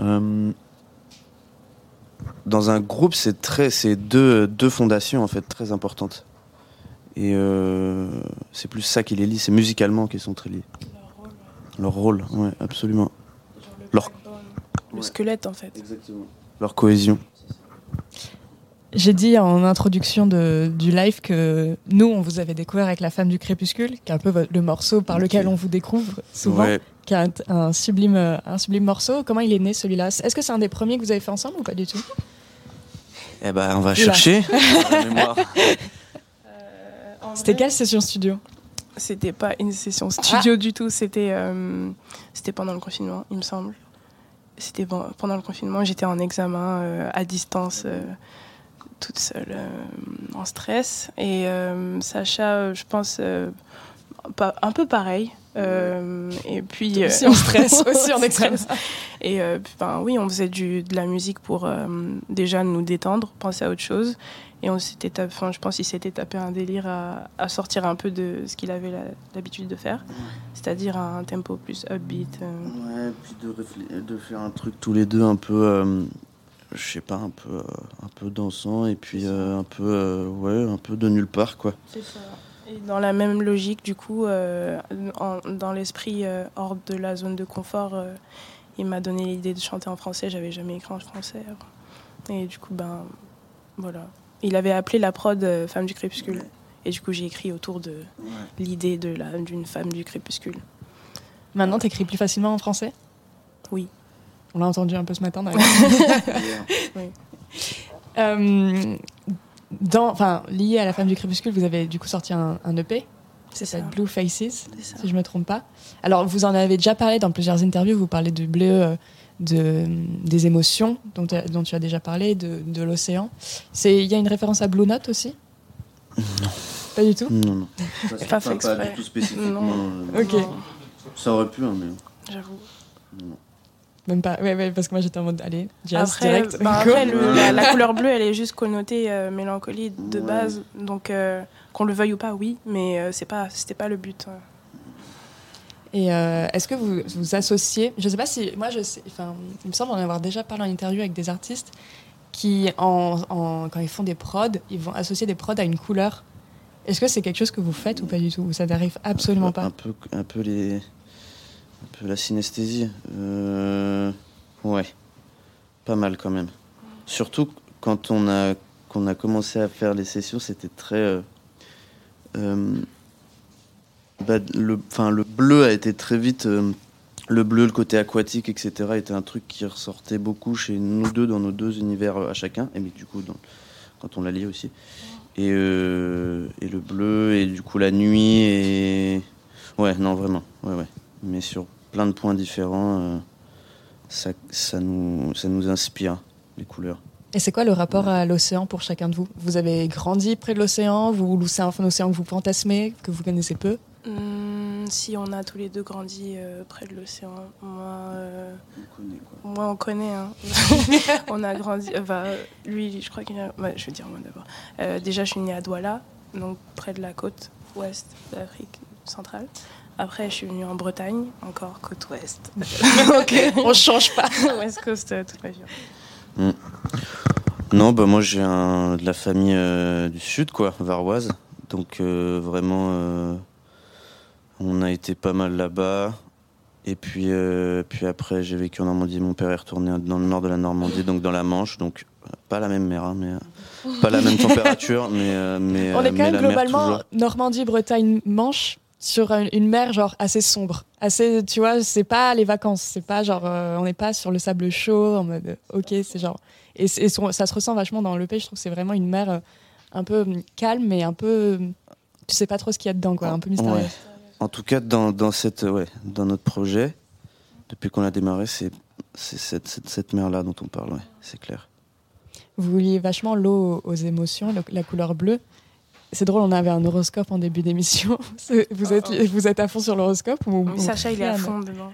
Euh, dans un groupe, c'est très, c'est deux, deux fondations en fait très importantes. Et euh, c'est plus ça qui les lie, c'est musicalement qu'ils sont très liés. Leur rôle, ouais, absolument. Leur, Le Ouais. squelette, en fait. Exactement. leur cohésion. J'ai dit en introduction de, du live que nous, on vous avait découvert avec La Femme du Crépuscule, qui est un peu le morceau par lequel on vous découvre souvent, Ouais. Qui est un, sublime, euh, un sublime morceau. Comment il est né celui-là? Est-ce que c'est un des premiers que vous avez fait ensemble ou pas du tout? Eh ben, on va Oula. chercher [LAUGHS] mémoire. C'était quelle session studio? C'était pas une session studio du tout, c'était euh, c'était pendant le confinement, il me semble. C'était bon, pendant le confinement, j'étais en examen euh, à distance, euh, toute seule, euh, en stress. Et euh, Sacha, euh, je pense, euh, pas, un peu pareil. Euh, et puis Aussi en stress, [LAUGHS] aussi en stress. [LAUGHS] Et euh, puis, ben, oui, on faisait du, de la musique pour euh, déjà nous détendre, penser à autre chose. Et on s'était tapé, enfin, je pense qu'il s'était tapé un délire à, à sortir un peu de ce qu'il avait l'habitude de faire, c'est-à-dire un tempo plus upbeat. euh. Ouais, puis de, de faire un truc tous les deux un peu, euh, je sais pas, un peu, euh, un peu dansant et puis euh, un peu, euh, ouais, un peu de nulle part quoi. Et dans la même logique, du coup, euh, en- dans l'esprit euh, hors de la zone de confort, euh, il m'a donné l'idée de chanter en français. J'avais jamais écrit en français. Et du coup, ben voilà. Il avait appelé la prod euh, Femme du crépuscule. Et du coup, j'ai écrit autour de l'idée de la d'une femme du crépuscule. Maintenant, t'écris plus facilement en français? Oui. On l'a entendu un peu ce matin. d'ailleurs. [LAUGHS] [LAUGHS] Oui. Euh, dans, enfin, lié à la femme du crépuscule, vous avez du coup sorti un, un EP, C'est ça Blue Faces, si je me trompe pas. Alors, vous en avez déjà parlé dans plusieurs interviews. Vous parlez du bleu, euh, de, des émotions dont, tu as- dont tu as déjà parlé, de, de l'océan. C'est, il y a une référence à Blue Note aussi? Non. Pas du tout? Non, non. Ça, Pas fait exprès. du tout spécifiquement. Non. euh, Ok. Non, Ça aurait pu, hein, mais. J'avoue. Même pas. Ouais, ouais, parce que moi j'étais en mode, allez, jazz Après, direct. bah, après, le- la, la [LAUGHS] couleur bleue, elle est juste connotée euh, mélancolie de Ouais. base. Donc, euh, qu'on le veuille ou pas, oui, mais euh, c'est pas, c'était pas le but. hein. Et euh, est-ce que vous vous associez Je sais pas si moi je sais. Enfin, il me semble en avoir déjà parlé en interview avec des artistes qui, en, en- quand ils font des prods, ils vont associer des prods à une couleur Est-ce que c'est quelque chose que vous faites ou pas du tout? Ou ça n'arrive absolument un, pas? un peu, un peu les, un peu la synesthésie. Euh, ouais, pas mal quand même. Surtout quand on a, a commencé à faire les sessions, c'était très. euh, euh, bah, le, enfin, le bleu a été très vite. le bleu, le côté aquatique, etc., était un truc qui ressortait beaucoup chez nous deux, dans nos deux univers à chacun, et mais du coup, quand on l'a lié aussi. Et, et le bleu, et du coup la nuit, et. Ouais, non, vraiment, ouais, ouais. Mais sur plein de points différents, euh, ça, ça, nous, ça nous inspire, les couleurs. Et c'est quoi le rapport à l'océan pour chacun de vous? Vous avez grandi près de l'océan? Vous, Ou c'est un océan que vous fantasmez, que vous connaissez peu? Hmm, si on a tous les deux grandi euh, près de l'océan, moi, euh, moi on connaît. hein. [LAUGHS] on a grandi. euh, bah, lui, je crois qu'il a. ouais, je vais dire moi d'abord. Euh, déjà, je suis née à Douala, donc près de la côte ouest d'Afrique centrale. Après, je suis venue en Bretagne, encore côte ouest. [LAUGHS] donc, On change pas. [LAUGHS] West Coast euh, toute ma vie. Mm. Non, bah moi j'ai un, de la famille euh, du sud, quoi, varoise. Donc euh, vraiment, euh, on a été pas mal là-bas. Et puis, euh, puis après, j'ai vécu en Normandie. Mon père est retourné dans le nord de la Normandie, donc dans la Manche. Donc pas la même mer, hein, mais [LAUGHS] pas la même température, mais euh, mais On est quand mais même globalement. Normandie, Bretagne, Manche sur une, une mer genre assez sombre, assez tu vois, c'est pas les vacances, c'est pas genre euh, on n'est pas sur le sable chaud en mode euh, OK, c'est genre et, c'est- et son- ça se ressent vachement dans le pays, je trouve que c'est vraiment une mer euh, un peu calme mais un peu tu sais pas trop ce qu'il y a dedans quoi, un peu mystérieuse. Ouais. En tout cas, dans, dans, cette, ouais, dans notre projet, depuis qu'on a démarré, c'est c'est cette, cette, cette mer-là dont on parle, ouais, c'est clair. Vous vouliez vachement l'eau aux émotions, la couleur bleue. C'est drôle, on avait un horoscope en début d'émission. [LAUGHS] Vous êtes, vous êtes à fond sur l'horoscope ou, Sacha, il est à fond dedans.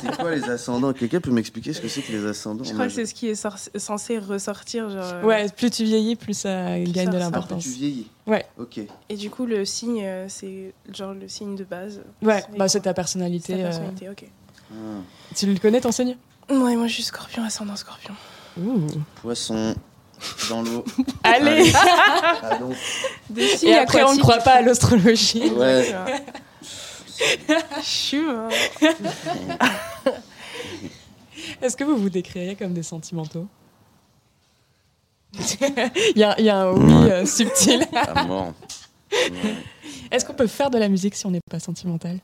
C'est quoi les ascendants? Quelqu'un peut m'expliquer ce que c'est que les ascendants? Je crois que c'est ce qui est censé ressortir. Genre, euh, Ouais, plus tu vieillis, plus ça gagne de l'importance. Tu vieillis. Ouais. Ok. Et du coup, le signe, euh, c'est genre le signe de base. Ouais, C'est bah c'est ta personnalité. C'est ta euh, personnalité, ok. Tu le connais ton signe? Ouais, moi je suis scorpion, ascendant scorpion. Poisson dans l'eau. [LAUGHS] Allez Ah [LAUGHS] Et après, on ne croit pas à l'astrologie. Ouais. Je suis mort. Est-ce que vous vous décririez comme des sentimentaux? [LAUGHS] Il, y a, il y a un oui euh, subtil. Est-ce qu'on peut faire de la musique si on n'est pas sentimental?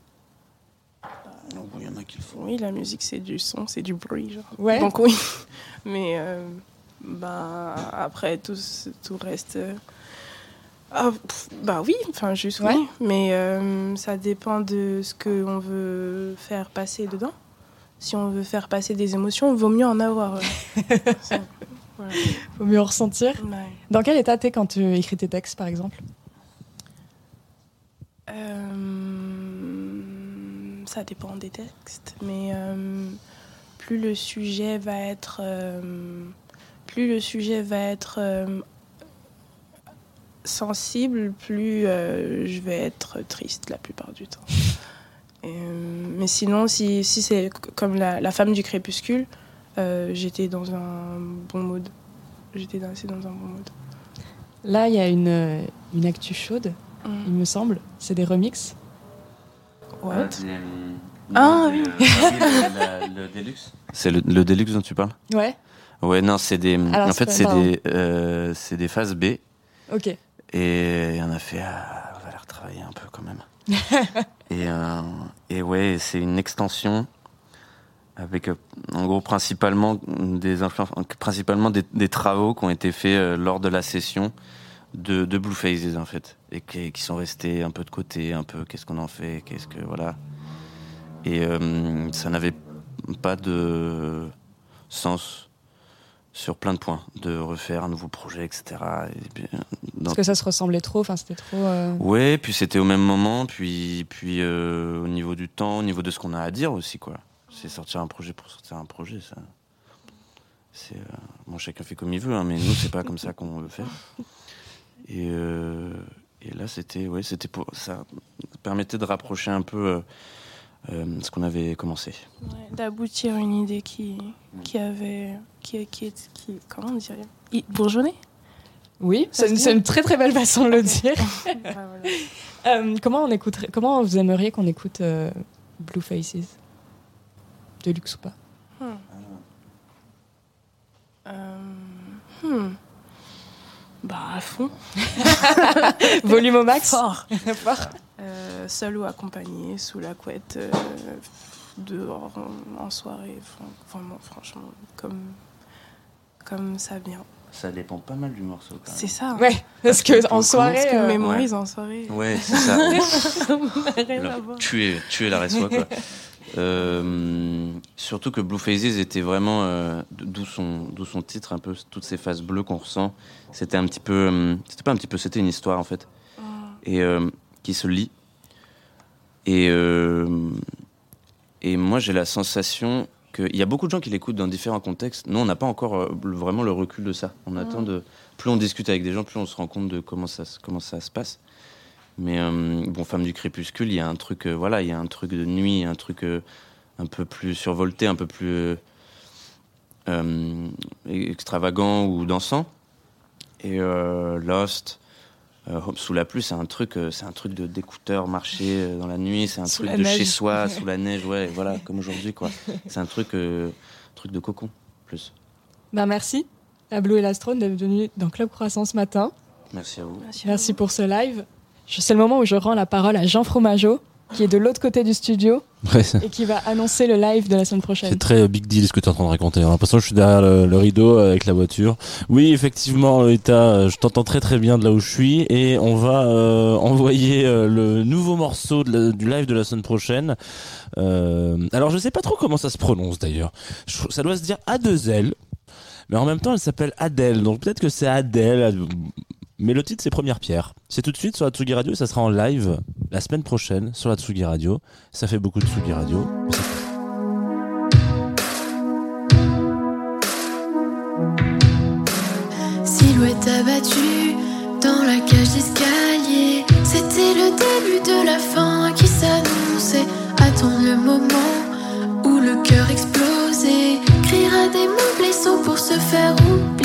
Font. Oui, la musique c'est du son, c'est du bruit. Genre. Ouais. Donc oui. [LAUGHS] Mais euh, bah, après tout, tout reste. euh, ah, pff, bah oui, enfin juste Ouais. oui. Mais euh, ça dépend de ce qu'on veut faire passer dedans. Si on veut faire passer des émotions, il vaut mieux en avoir. euh. [LAUGHS] C'est- voilà. Faut mieux en ressentir. Ouais. Dans quel état t'es quand tu écris tes textes, par exemple? Euh, ça dépend des textes, mais euh, plus le sujet va être, euh, plus le sujet va être euh, sensible, plus je vais être triste la plupart du temps. Et, mais sinon, si, si c'est comme la, la femme du crépuscule, j'étais dans un bon mood. J'étais dans, dans un bon mood. Là, il y a une, une actu chaude, Mm. il me semble. C'est des remixes. What? Ah Ah, oui. le, Deluxe C'est le, le Deluxe dont tu parles? Ouais, Ouais, non, c'est des. Alors, en fait, c'est des, euh, c'est des phases B. ok. Et on a fait, ah, on va les retravailler un peu quand même. [LAUGHS] et, euh, et ouais, c'est une extension avec, euh, en gros, principalement des principalement des, des travaux qui ont été faits euh, lors de la session de, de Blue Phases, en fait. Et qui, qui sont restés un peu de côté, un peu, qu'est-ce qu'on en fait, qu'est-ce que, voilà. Et euh, ça n'avait pas de sens sur plein de points, de refaire un nouveau projet, etc. Et puis, euh, dans- Parce que ça se ressemblait trop, enfin c'était trop... euh, Ouais, puis c'était au même moment, puis, puis euh, au niveau du temps, au niveau de ce qu'on a à dire aussi, quoi. C'est sortir un projet pour sortir un projet, ça. C'est bon, chacun fait comme il veut, hein, mais nous c'est pas comme ça qu'on veut faire. Et, euh, et là c'était, ouais, c'était pour ça permettait de rapprocher un peu euh, euh, ce qu'on avait commencé. Ouais, d'aboutir à une idée qui, qui avait qui, qui, comment on dirait? Bourgeonner Oui, c'est une, dit? c'est une très très belle façon de le dire. [LAUGHS] Euh, comment on écouterait Comment vous aimeriez qu'on écoute euh, Blue Faces? De luxe ou pas? Euh, hmm. Bah, à fond. [LAUGHS] Volume au max Fort. [LAUGHS] Fort. Euh, seul ou accompagné, sous la couette, euh, dehors, en, en soirée. Enfin, Vraiment, franchement, comme, comme ça vient. Ça dépend pas mal du morceau. C'est ça. Ouais, parce que en Parce soirée. que euh, mémorise en soirée. Ouais, c'est ça. [LAUGHS] Alors, tuer, tuer la soi quoi. Euh, surtout que Blue Phases était vraiment, euh, d'où son, d'où son titre, un peu toutes ces phases bleues qu'on ressent. C'était un petit peu, euh, c'était pas un petit peu, c'était une histoire en fait, et euh, qui se lit. Et et moi j'ai la sensation qu'il y a beaucoup de gens qui l'écoutent dans différents contextes. Nous on n'a pas encore vraiment le recul de ça. On attend de, plus on discute avec des gens, plus on se rend compte de comment ça, comment ça se passe. Mais euh, bon, Femme du crépuscule, il y a un truc, euh, voilà, il y a un truc de nuit, un truc euh, un peu plus survolté, un peu plus euh, euh, extravagant ou dansant. Et euh, Lost, euh, Hope sous la pluie, c'est un truc, euh, c'est un truc de d'écouteur marcher euh, dans la nuit, c'est un Sous truc de neige. chez soi, sous la neige, ouais, voilà, [LAUGHS] comme aujourd'hui, quoi. C'est un truc, euh, truc de cocon, plus. Bah, merci à Blue et l'Astrone d'être venus dans Club Croissant ce matin. Merci à vous. Merci pour ce live. C'est le moment où je rends la parole à Jean Fromageau, qui est de l'autre côté du studio Ouais, et qui va annoncer le live de la semaine prochaine. C'est très euh, big deal ce que tu es en train de raconter. J'ai l'impression que je suis derrière le, le rideau avec la voiture. Oui, effectivement, Lolita, euh, je t'entends très très bien de là où je suis et on va euh, envoyer euh, le nouveau morceau de la- du live de la semaine prochaine. Euh, alors, je sais pas trop comment ça se prononce d'ailleurs. Ça doit se dire A2L, mais en même temps, elle s'appelle Adèle, donc peut-être que c'est Adèle. Mais le titre, c'est Première Pierre. C'est tout de suite sur la Tsugi Radio et ça sera en live la semaine prochaine sur la Tsugi Radio. Ça fait beaucoup de Tsugi Radio. mais ça Silhouette abattue dans la cage d'escalier. C'était le début de la fin qui s'annonçait. Attendre le moment où le cœur explosait. Criera des mots blessants pour se faire oublier.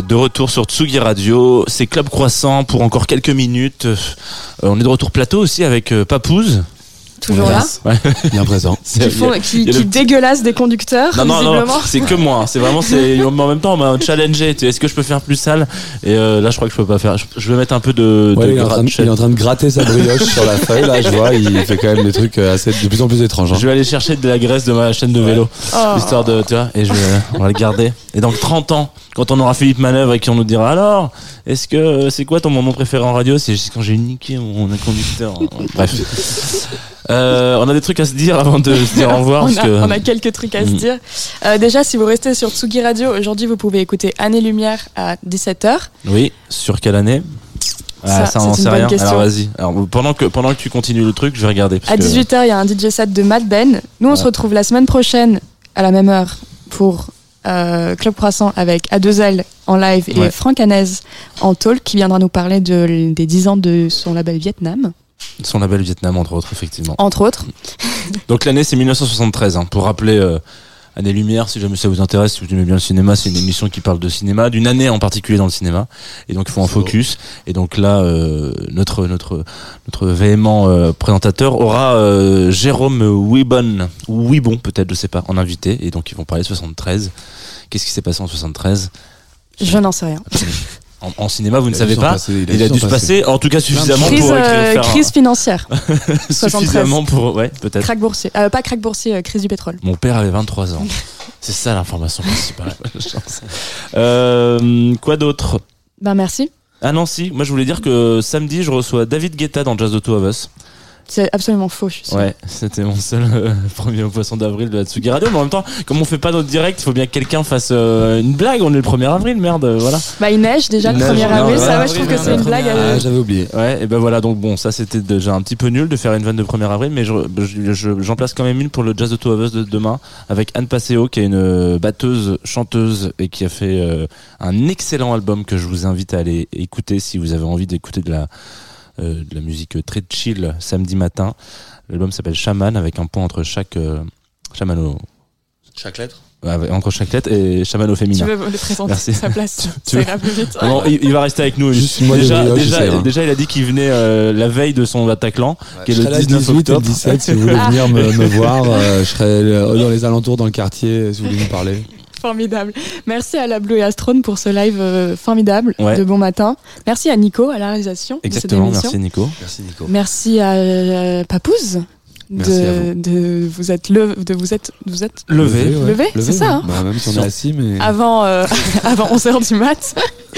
De retour sur Tsugi Radio, c'est Club Croissant pour encore quelques minutes. Euh, on est de retour plateau aussi avec euh, Papouze. toujours là, Ouais. [LAUGHS] Bien présent. [LAUGHS] Qui, font, le- dégueulassent des conducteurs, Non, non, non, [LAUGHS] c'est que moi. hein. C'est vraiment, c'est, en même temps, on m'a challengé. Est-ce que je peux faire plus sale? Et euh, là, je crois que je peux pas faire. Je, je vais mettre un peu de, Ouais, de il, est en train de, gratchel. il est en train de gratter sa brioche sur la feuille, là, je vois, il fait quand même des trucs euh, assez, de plus en plus étranges. hein. Je vais aller chercher de la graisse de ma chaîne de vélo, Oh. histoire de, tu vois, et je vais, on va le garder. Et dans 30 ans, quand on aura Philippe Manœuvre et qu'on nous dira alors, est-ce que c'est quoi ton moment préféré en radio? C'est juste quand j'ai niqué mon conducteur. [LAUGHS] Bref. Euh, on a des trucs à se dire avant de se dire au revoir. [LAUGHS] on, parce a, que... on a quelques trucs à se Mm. dire. Euh, déjà, si vous restez sur Tsugi Radio, aujourd'hui, vous pouvez écouter Année Lumière à 17h. Oui, sur quelle année? Ça, ah, ça, on c'est une sait rien. question. Alors vas-y. Alors pendant que pendant que tu continues le truc, je vais regarder. parce À que- 18h, il y a un DJ set de Mad Ben. Nous, on se retrouve la semaine prochaine à la même heure pour euh, Club Croissant avec A2L en live et. Franck Hanez en talk qui viendra nous parler de, des 10 ans de son label Vietnam, Son label Vietnam entre autres effectivement. entre autres. Donc l'année c'est 1973 hein, pour rappeler euh, Année Lumière si jamais ça vous intéresse si vous aimez bien le cinéma c'est une émission qui parle de cinéma d'une année en particulier dans le cinéma. Et donc ils font un focus. et donc là euh, notre notre notre véhément euh, présentateur aura euh, Jérôme Wibon ou Wibon peut-être je sais pas en invité. Et donc ils vont parler de 73 qu'est-ce qui s'est passé en 73 Je n'en sais rien. En, en cinéma vous ne savez pas passer, il a dû se passer en tout cas suffisamment Crise, pour euh, écrire faire un- crise financière. [LAUGHS] 73. suffisamment pour ouais peut-être Crack boursier. Euh, pas crack boursier, euh, crise du pétrole. Mon père avait 23 ans. [LAUGHS] C'est ça l'information principale. [LAUGHS] euh, quoi d'autre? Ben merci. Ah non, si. Moi, je voulais dire que samedi, je reçois David Guetta dans Jazz de Two of Us. C'est absolument faux, je suis sûre. Ouais, [LAUGHS] c'était mon seul euh, [LAUGHS] premier au poisson d'avril de la Tsugi Radio. Mais en même temps, comme on fait pas notre direct, il faut bien que quelqu'un fasse euh, une blague. On est le 1er avril, merde, euh, voilà. Bah, il neige déjà le neige, 1er non, avril. ouais, Ça, ouais, avril, je trouve que ouais, c'est une ouais. blague. euh, Ah, j'avais oublié. Ouais, et ben voilà, donc bon, ça c'était déjà un petit peu nul de faire une vanne de 1er avril, mais je- je- je- j'en place quand même une pour le Jazz of Us de demain avec Anne Passeo qui est une batteuse, chanteuse et qui a fait euh, un excellent album que je vous invite à aller écouter si vous avez envie d'écouter de la, euh, de la musique très chill samedi matin. L'album s'appelle Shaman avec un point entre chaque euh, Shaman au- Chaque lettre ouais, entre chaque lettre et Shaman au Tu féminin. veux le présenter Merci. sa place [LAUGHS] Tu Ça plus vite. Non, il, il va rester avec nous. Juste déjà, déjà, ira. déjà, il a dit qu'il venait euh, la veille de son Bataclan, qui est le serai là 19 18 et le octobre. 17 si vous voulez [LAUGHS] venir me, me [LAUGHS] voir. euh, je serai euh, dans les alentours, dans le quartier, si vous voulez nous parler. Formidable. Merci à la Bleu et Astrone pour ce live euh, formidable Ouais. de bon matin. Merci à Nico à la réalisation Exactement, de cette émission. merci Nico. Merci Nico. Merci à euh, Papouze de, vous. de vous le, de vous être vous êtes Levé. ouais. Levé, c'est ça, hein. Bah, même si on est assis, mais. avant euh, [LAUGHS] avant 11h du mat.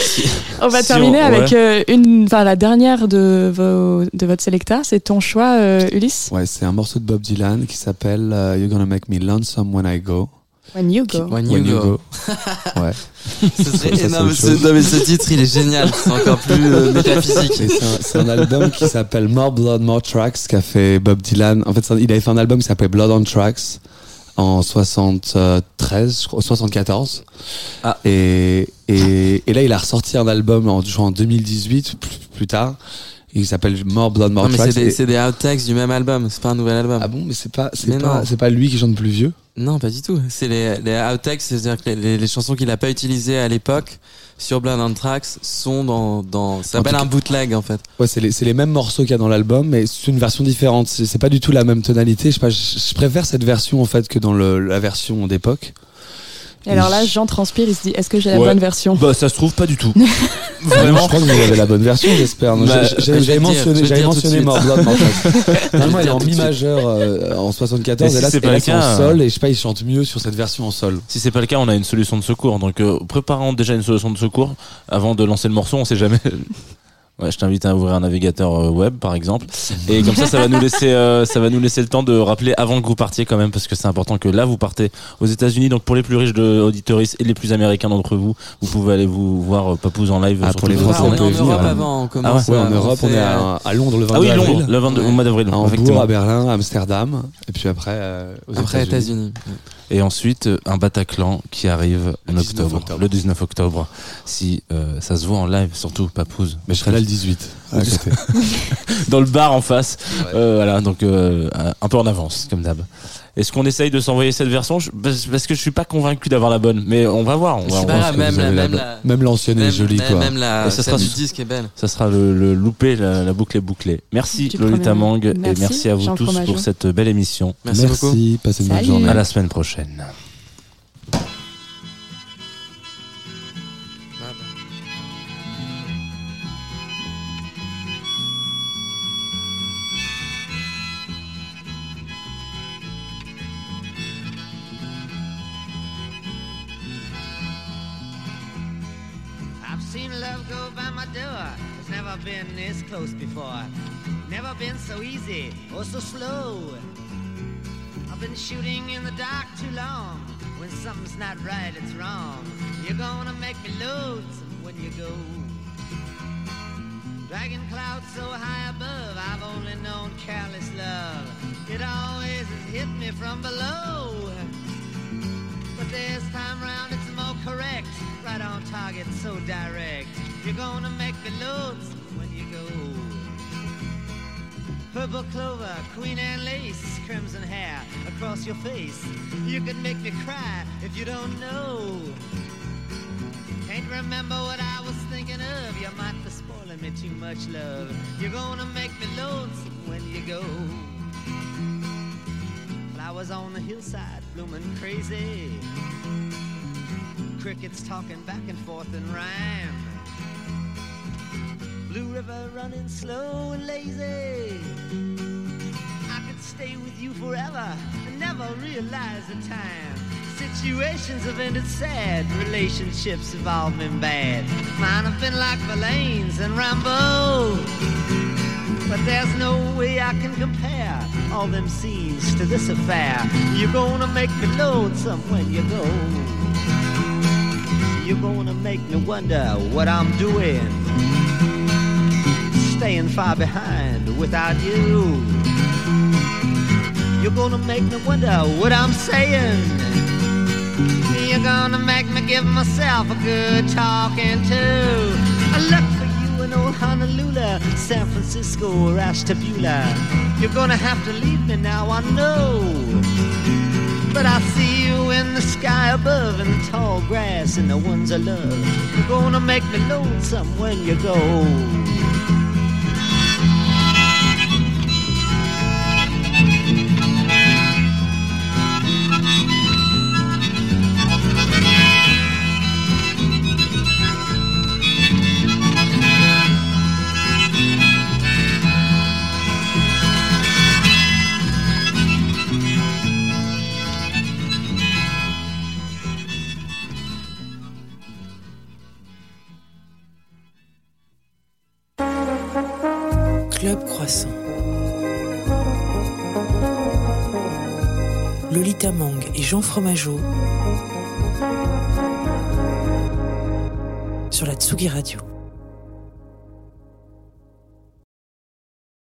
[LAUGHS] on va Si terminer on- avec ouais. euh, une enfin la dernière de vos de votre sélecta, c'est ton choix euh, Ulysse. Ouais, c'est un morceau de Bob Dylan qui s'appelle euh, You're Gonna Make Me Lonesome When I Go. When you go. When you go. [LAUGHS] ouais. Ce serait Ça, c'est énorme. autre Ce, non, mais ce titre, il est génial. C'est encore plus euh, [LAUGHS] métaphysique. C'est un, album qui s'appelle More Blood, More Tracks qu'a fait Bob Dylan. En fait, il avait fait un album qui s'appelait Blood on Tracks en 73, je crois, 74. Ah. Et, et, et là, il a ressorti un album en, en 2018, plus, plus tard. Il s'appelle More Blood, More Non, mais Tracks. c'est des, des outtakes du même album. C'est pas un nouvel album. Ah bon, mais c'est pas, c'est pas, pas lui qui chante plus vieux. Non, pas du tout. C'est les, les outtakes, c'est-à-dire que les, les- les chansons qu'il a pas utilisées à l'époque sur Blood on Tracks sont dans, dans, ça s'appelle un bootleg en fait. Ouais, c'est les, c'est les mêmes morceaux qu'il y a dans l'album, mais c'est une version différente. C'est c'est pas du tout la même tonalité. Je, sais pas, je, je préfère cette version en fait que dans le, la version d'époque. Et alors là, Jean transpire, il se dit est-ce que j'ai la Ouais. bonne version Bah, ça se trouve pas du tout. [LAUGHS] Je Vraiment. crois que vous avez la bonne version, j'espère. Bah, je J'avais je mentionné, vais j'avais mentionné Blood. [LAUGHS] Normalement, il est en mi majeur euh, en 74 Et là c'est c'est pas le cas, en sol et je sais pas, il chante mieux sur cette version en sol. Si c'est pas le cas, on a une solution de secours. Donc, euh, préparons déjà une solution de secours avant de lancer le morceau. On sait jamais. Ouais, je t'invite à ouvrir un navigateur euh, web, par exemple. Et comme ça, ça va nous laisser, euh, ça va nous laisser le temps de rappeler avant que vous partiez quand même, parce que c'est important que là, vous partez aux États-Unis. Donc, pour les plus riches de auditoristes et les plus américains d'entre vous, vous pouvez aller vous voir euh, Papouze en live. Ah, pour les Français, les on est peut en Europe avant. On Ah commence. Ouais, à- en Europe, on est à, à Londres le 22 Ah oui, avril. Londres, le 22 au Ouais. mois d'avril. À Hambourg, à Berlin, à Amsterdam, et puis après euh, aux Après États-Unis. États-Unis. Et ensuite, euh, un Bataclan qui arrive en Le 19 octobre, octobre. le 19 octobre. Si euh, ça se voit en live, surtout Papouze. Mais je serai là le 18. à côté. Dans le bar en face. Ouais. Euh, voilà, donc euh, un peu en avance, comme d'hab. Est-ce qu'on essaye de s'envoyer cette version Je- parce que je suis pas convaincu d'avoir la bonne, mais on va voir. On va, on même, la, même, la, Même l'ancienne est jolie, même- quoi. Même la Et ça sera- du disque est belle. Ça sera le, le loupé, la, la boucle est bouclée. Merci Du Lolita. Mang et Merci, à vous Jean tous Fromageau. pour cette belle émission. Merci, beaucoup. Merci, passez une bonne journée. À la semaine prochaine. So slow. I've been shooting in the dark too long. When something's not right, it's wrong. You're gonna make me loathsome when you go. Dragging clouds so high above, I've only known careless love. It always has hit me from below. But this time round it's more correct. Right on target, so direct. You're gonna make me go. Purple clover, queen and lace, crimson hair across your face. You could make me cry if you don't know. Can't remember what I was thinking of. You might be spoiling me too much, love. You're gonna make me lonesome when you go. Flowers on the hillside blooming crazy. Crickets talking back and forth in rhyme. Blue River running slow and lazy. I could stay with you forever and never realize the time. Situations have ended sad, relationships have all been bad. Mine have been like Verlaine's and Rambo. But there's no way I can compare all them scenes to this affair. You're gonna make me lonesome when you go. You're gonna make me wonder what I'm doing. Staying far behind without you. You're gonna make me wonder what I'm saying. You're gonna make me give myself a good talking to. I look for you in old Honolulu, San Francisco, or Ashtabula. You're gonna have to leave me now, I know. But I see you in the sky above, in the tall grass, and the ones I love. You're gonna make me lonesome when you go. Jean Fromageau sur la Tsugi Radio.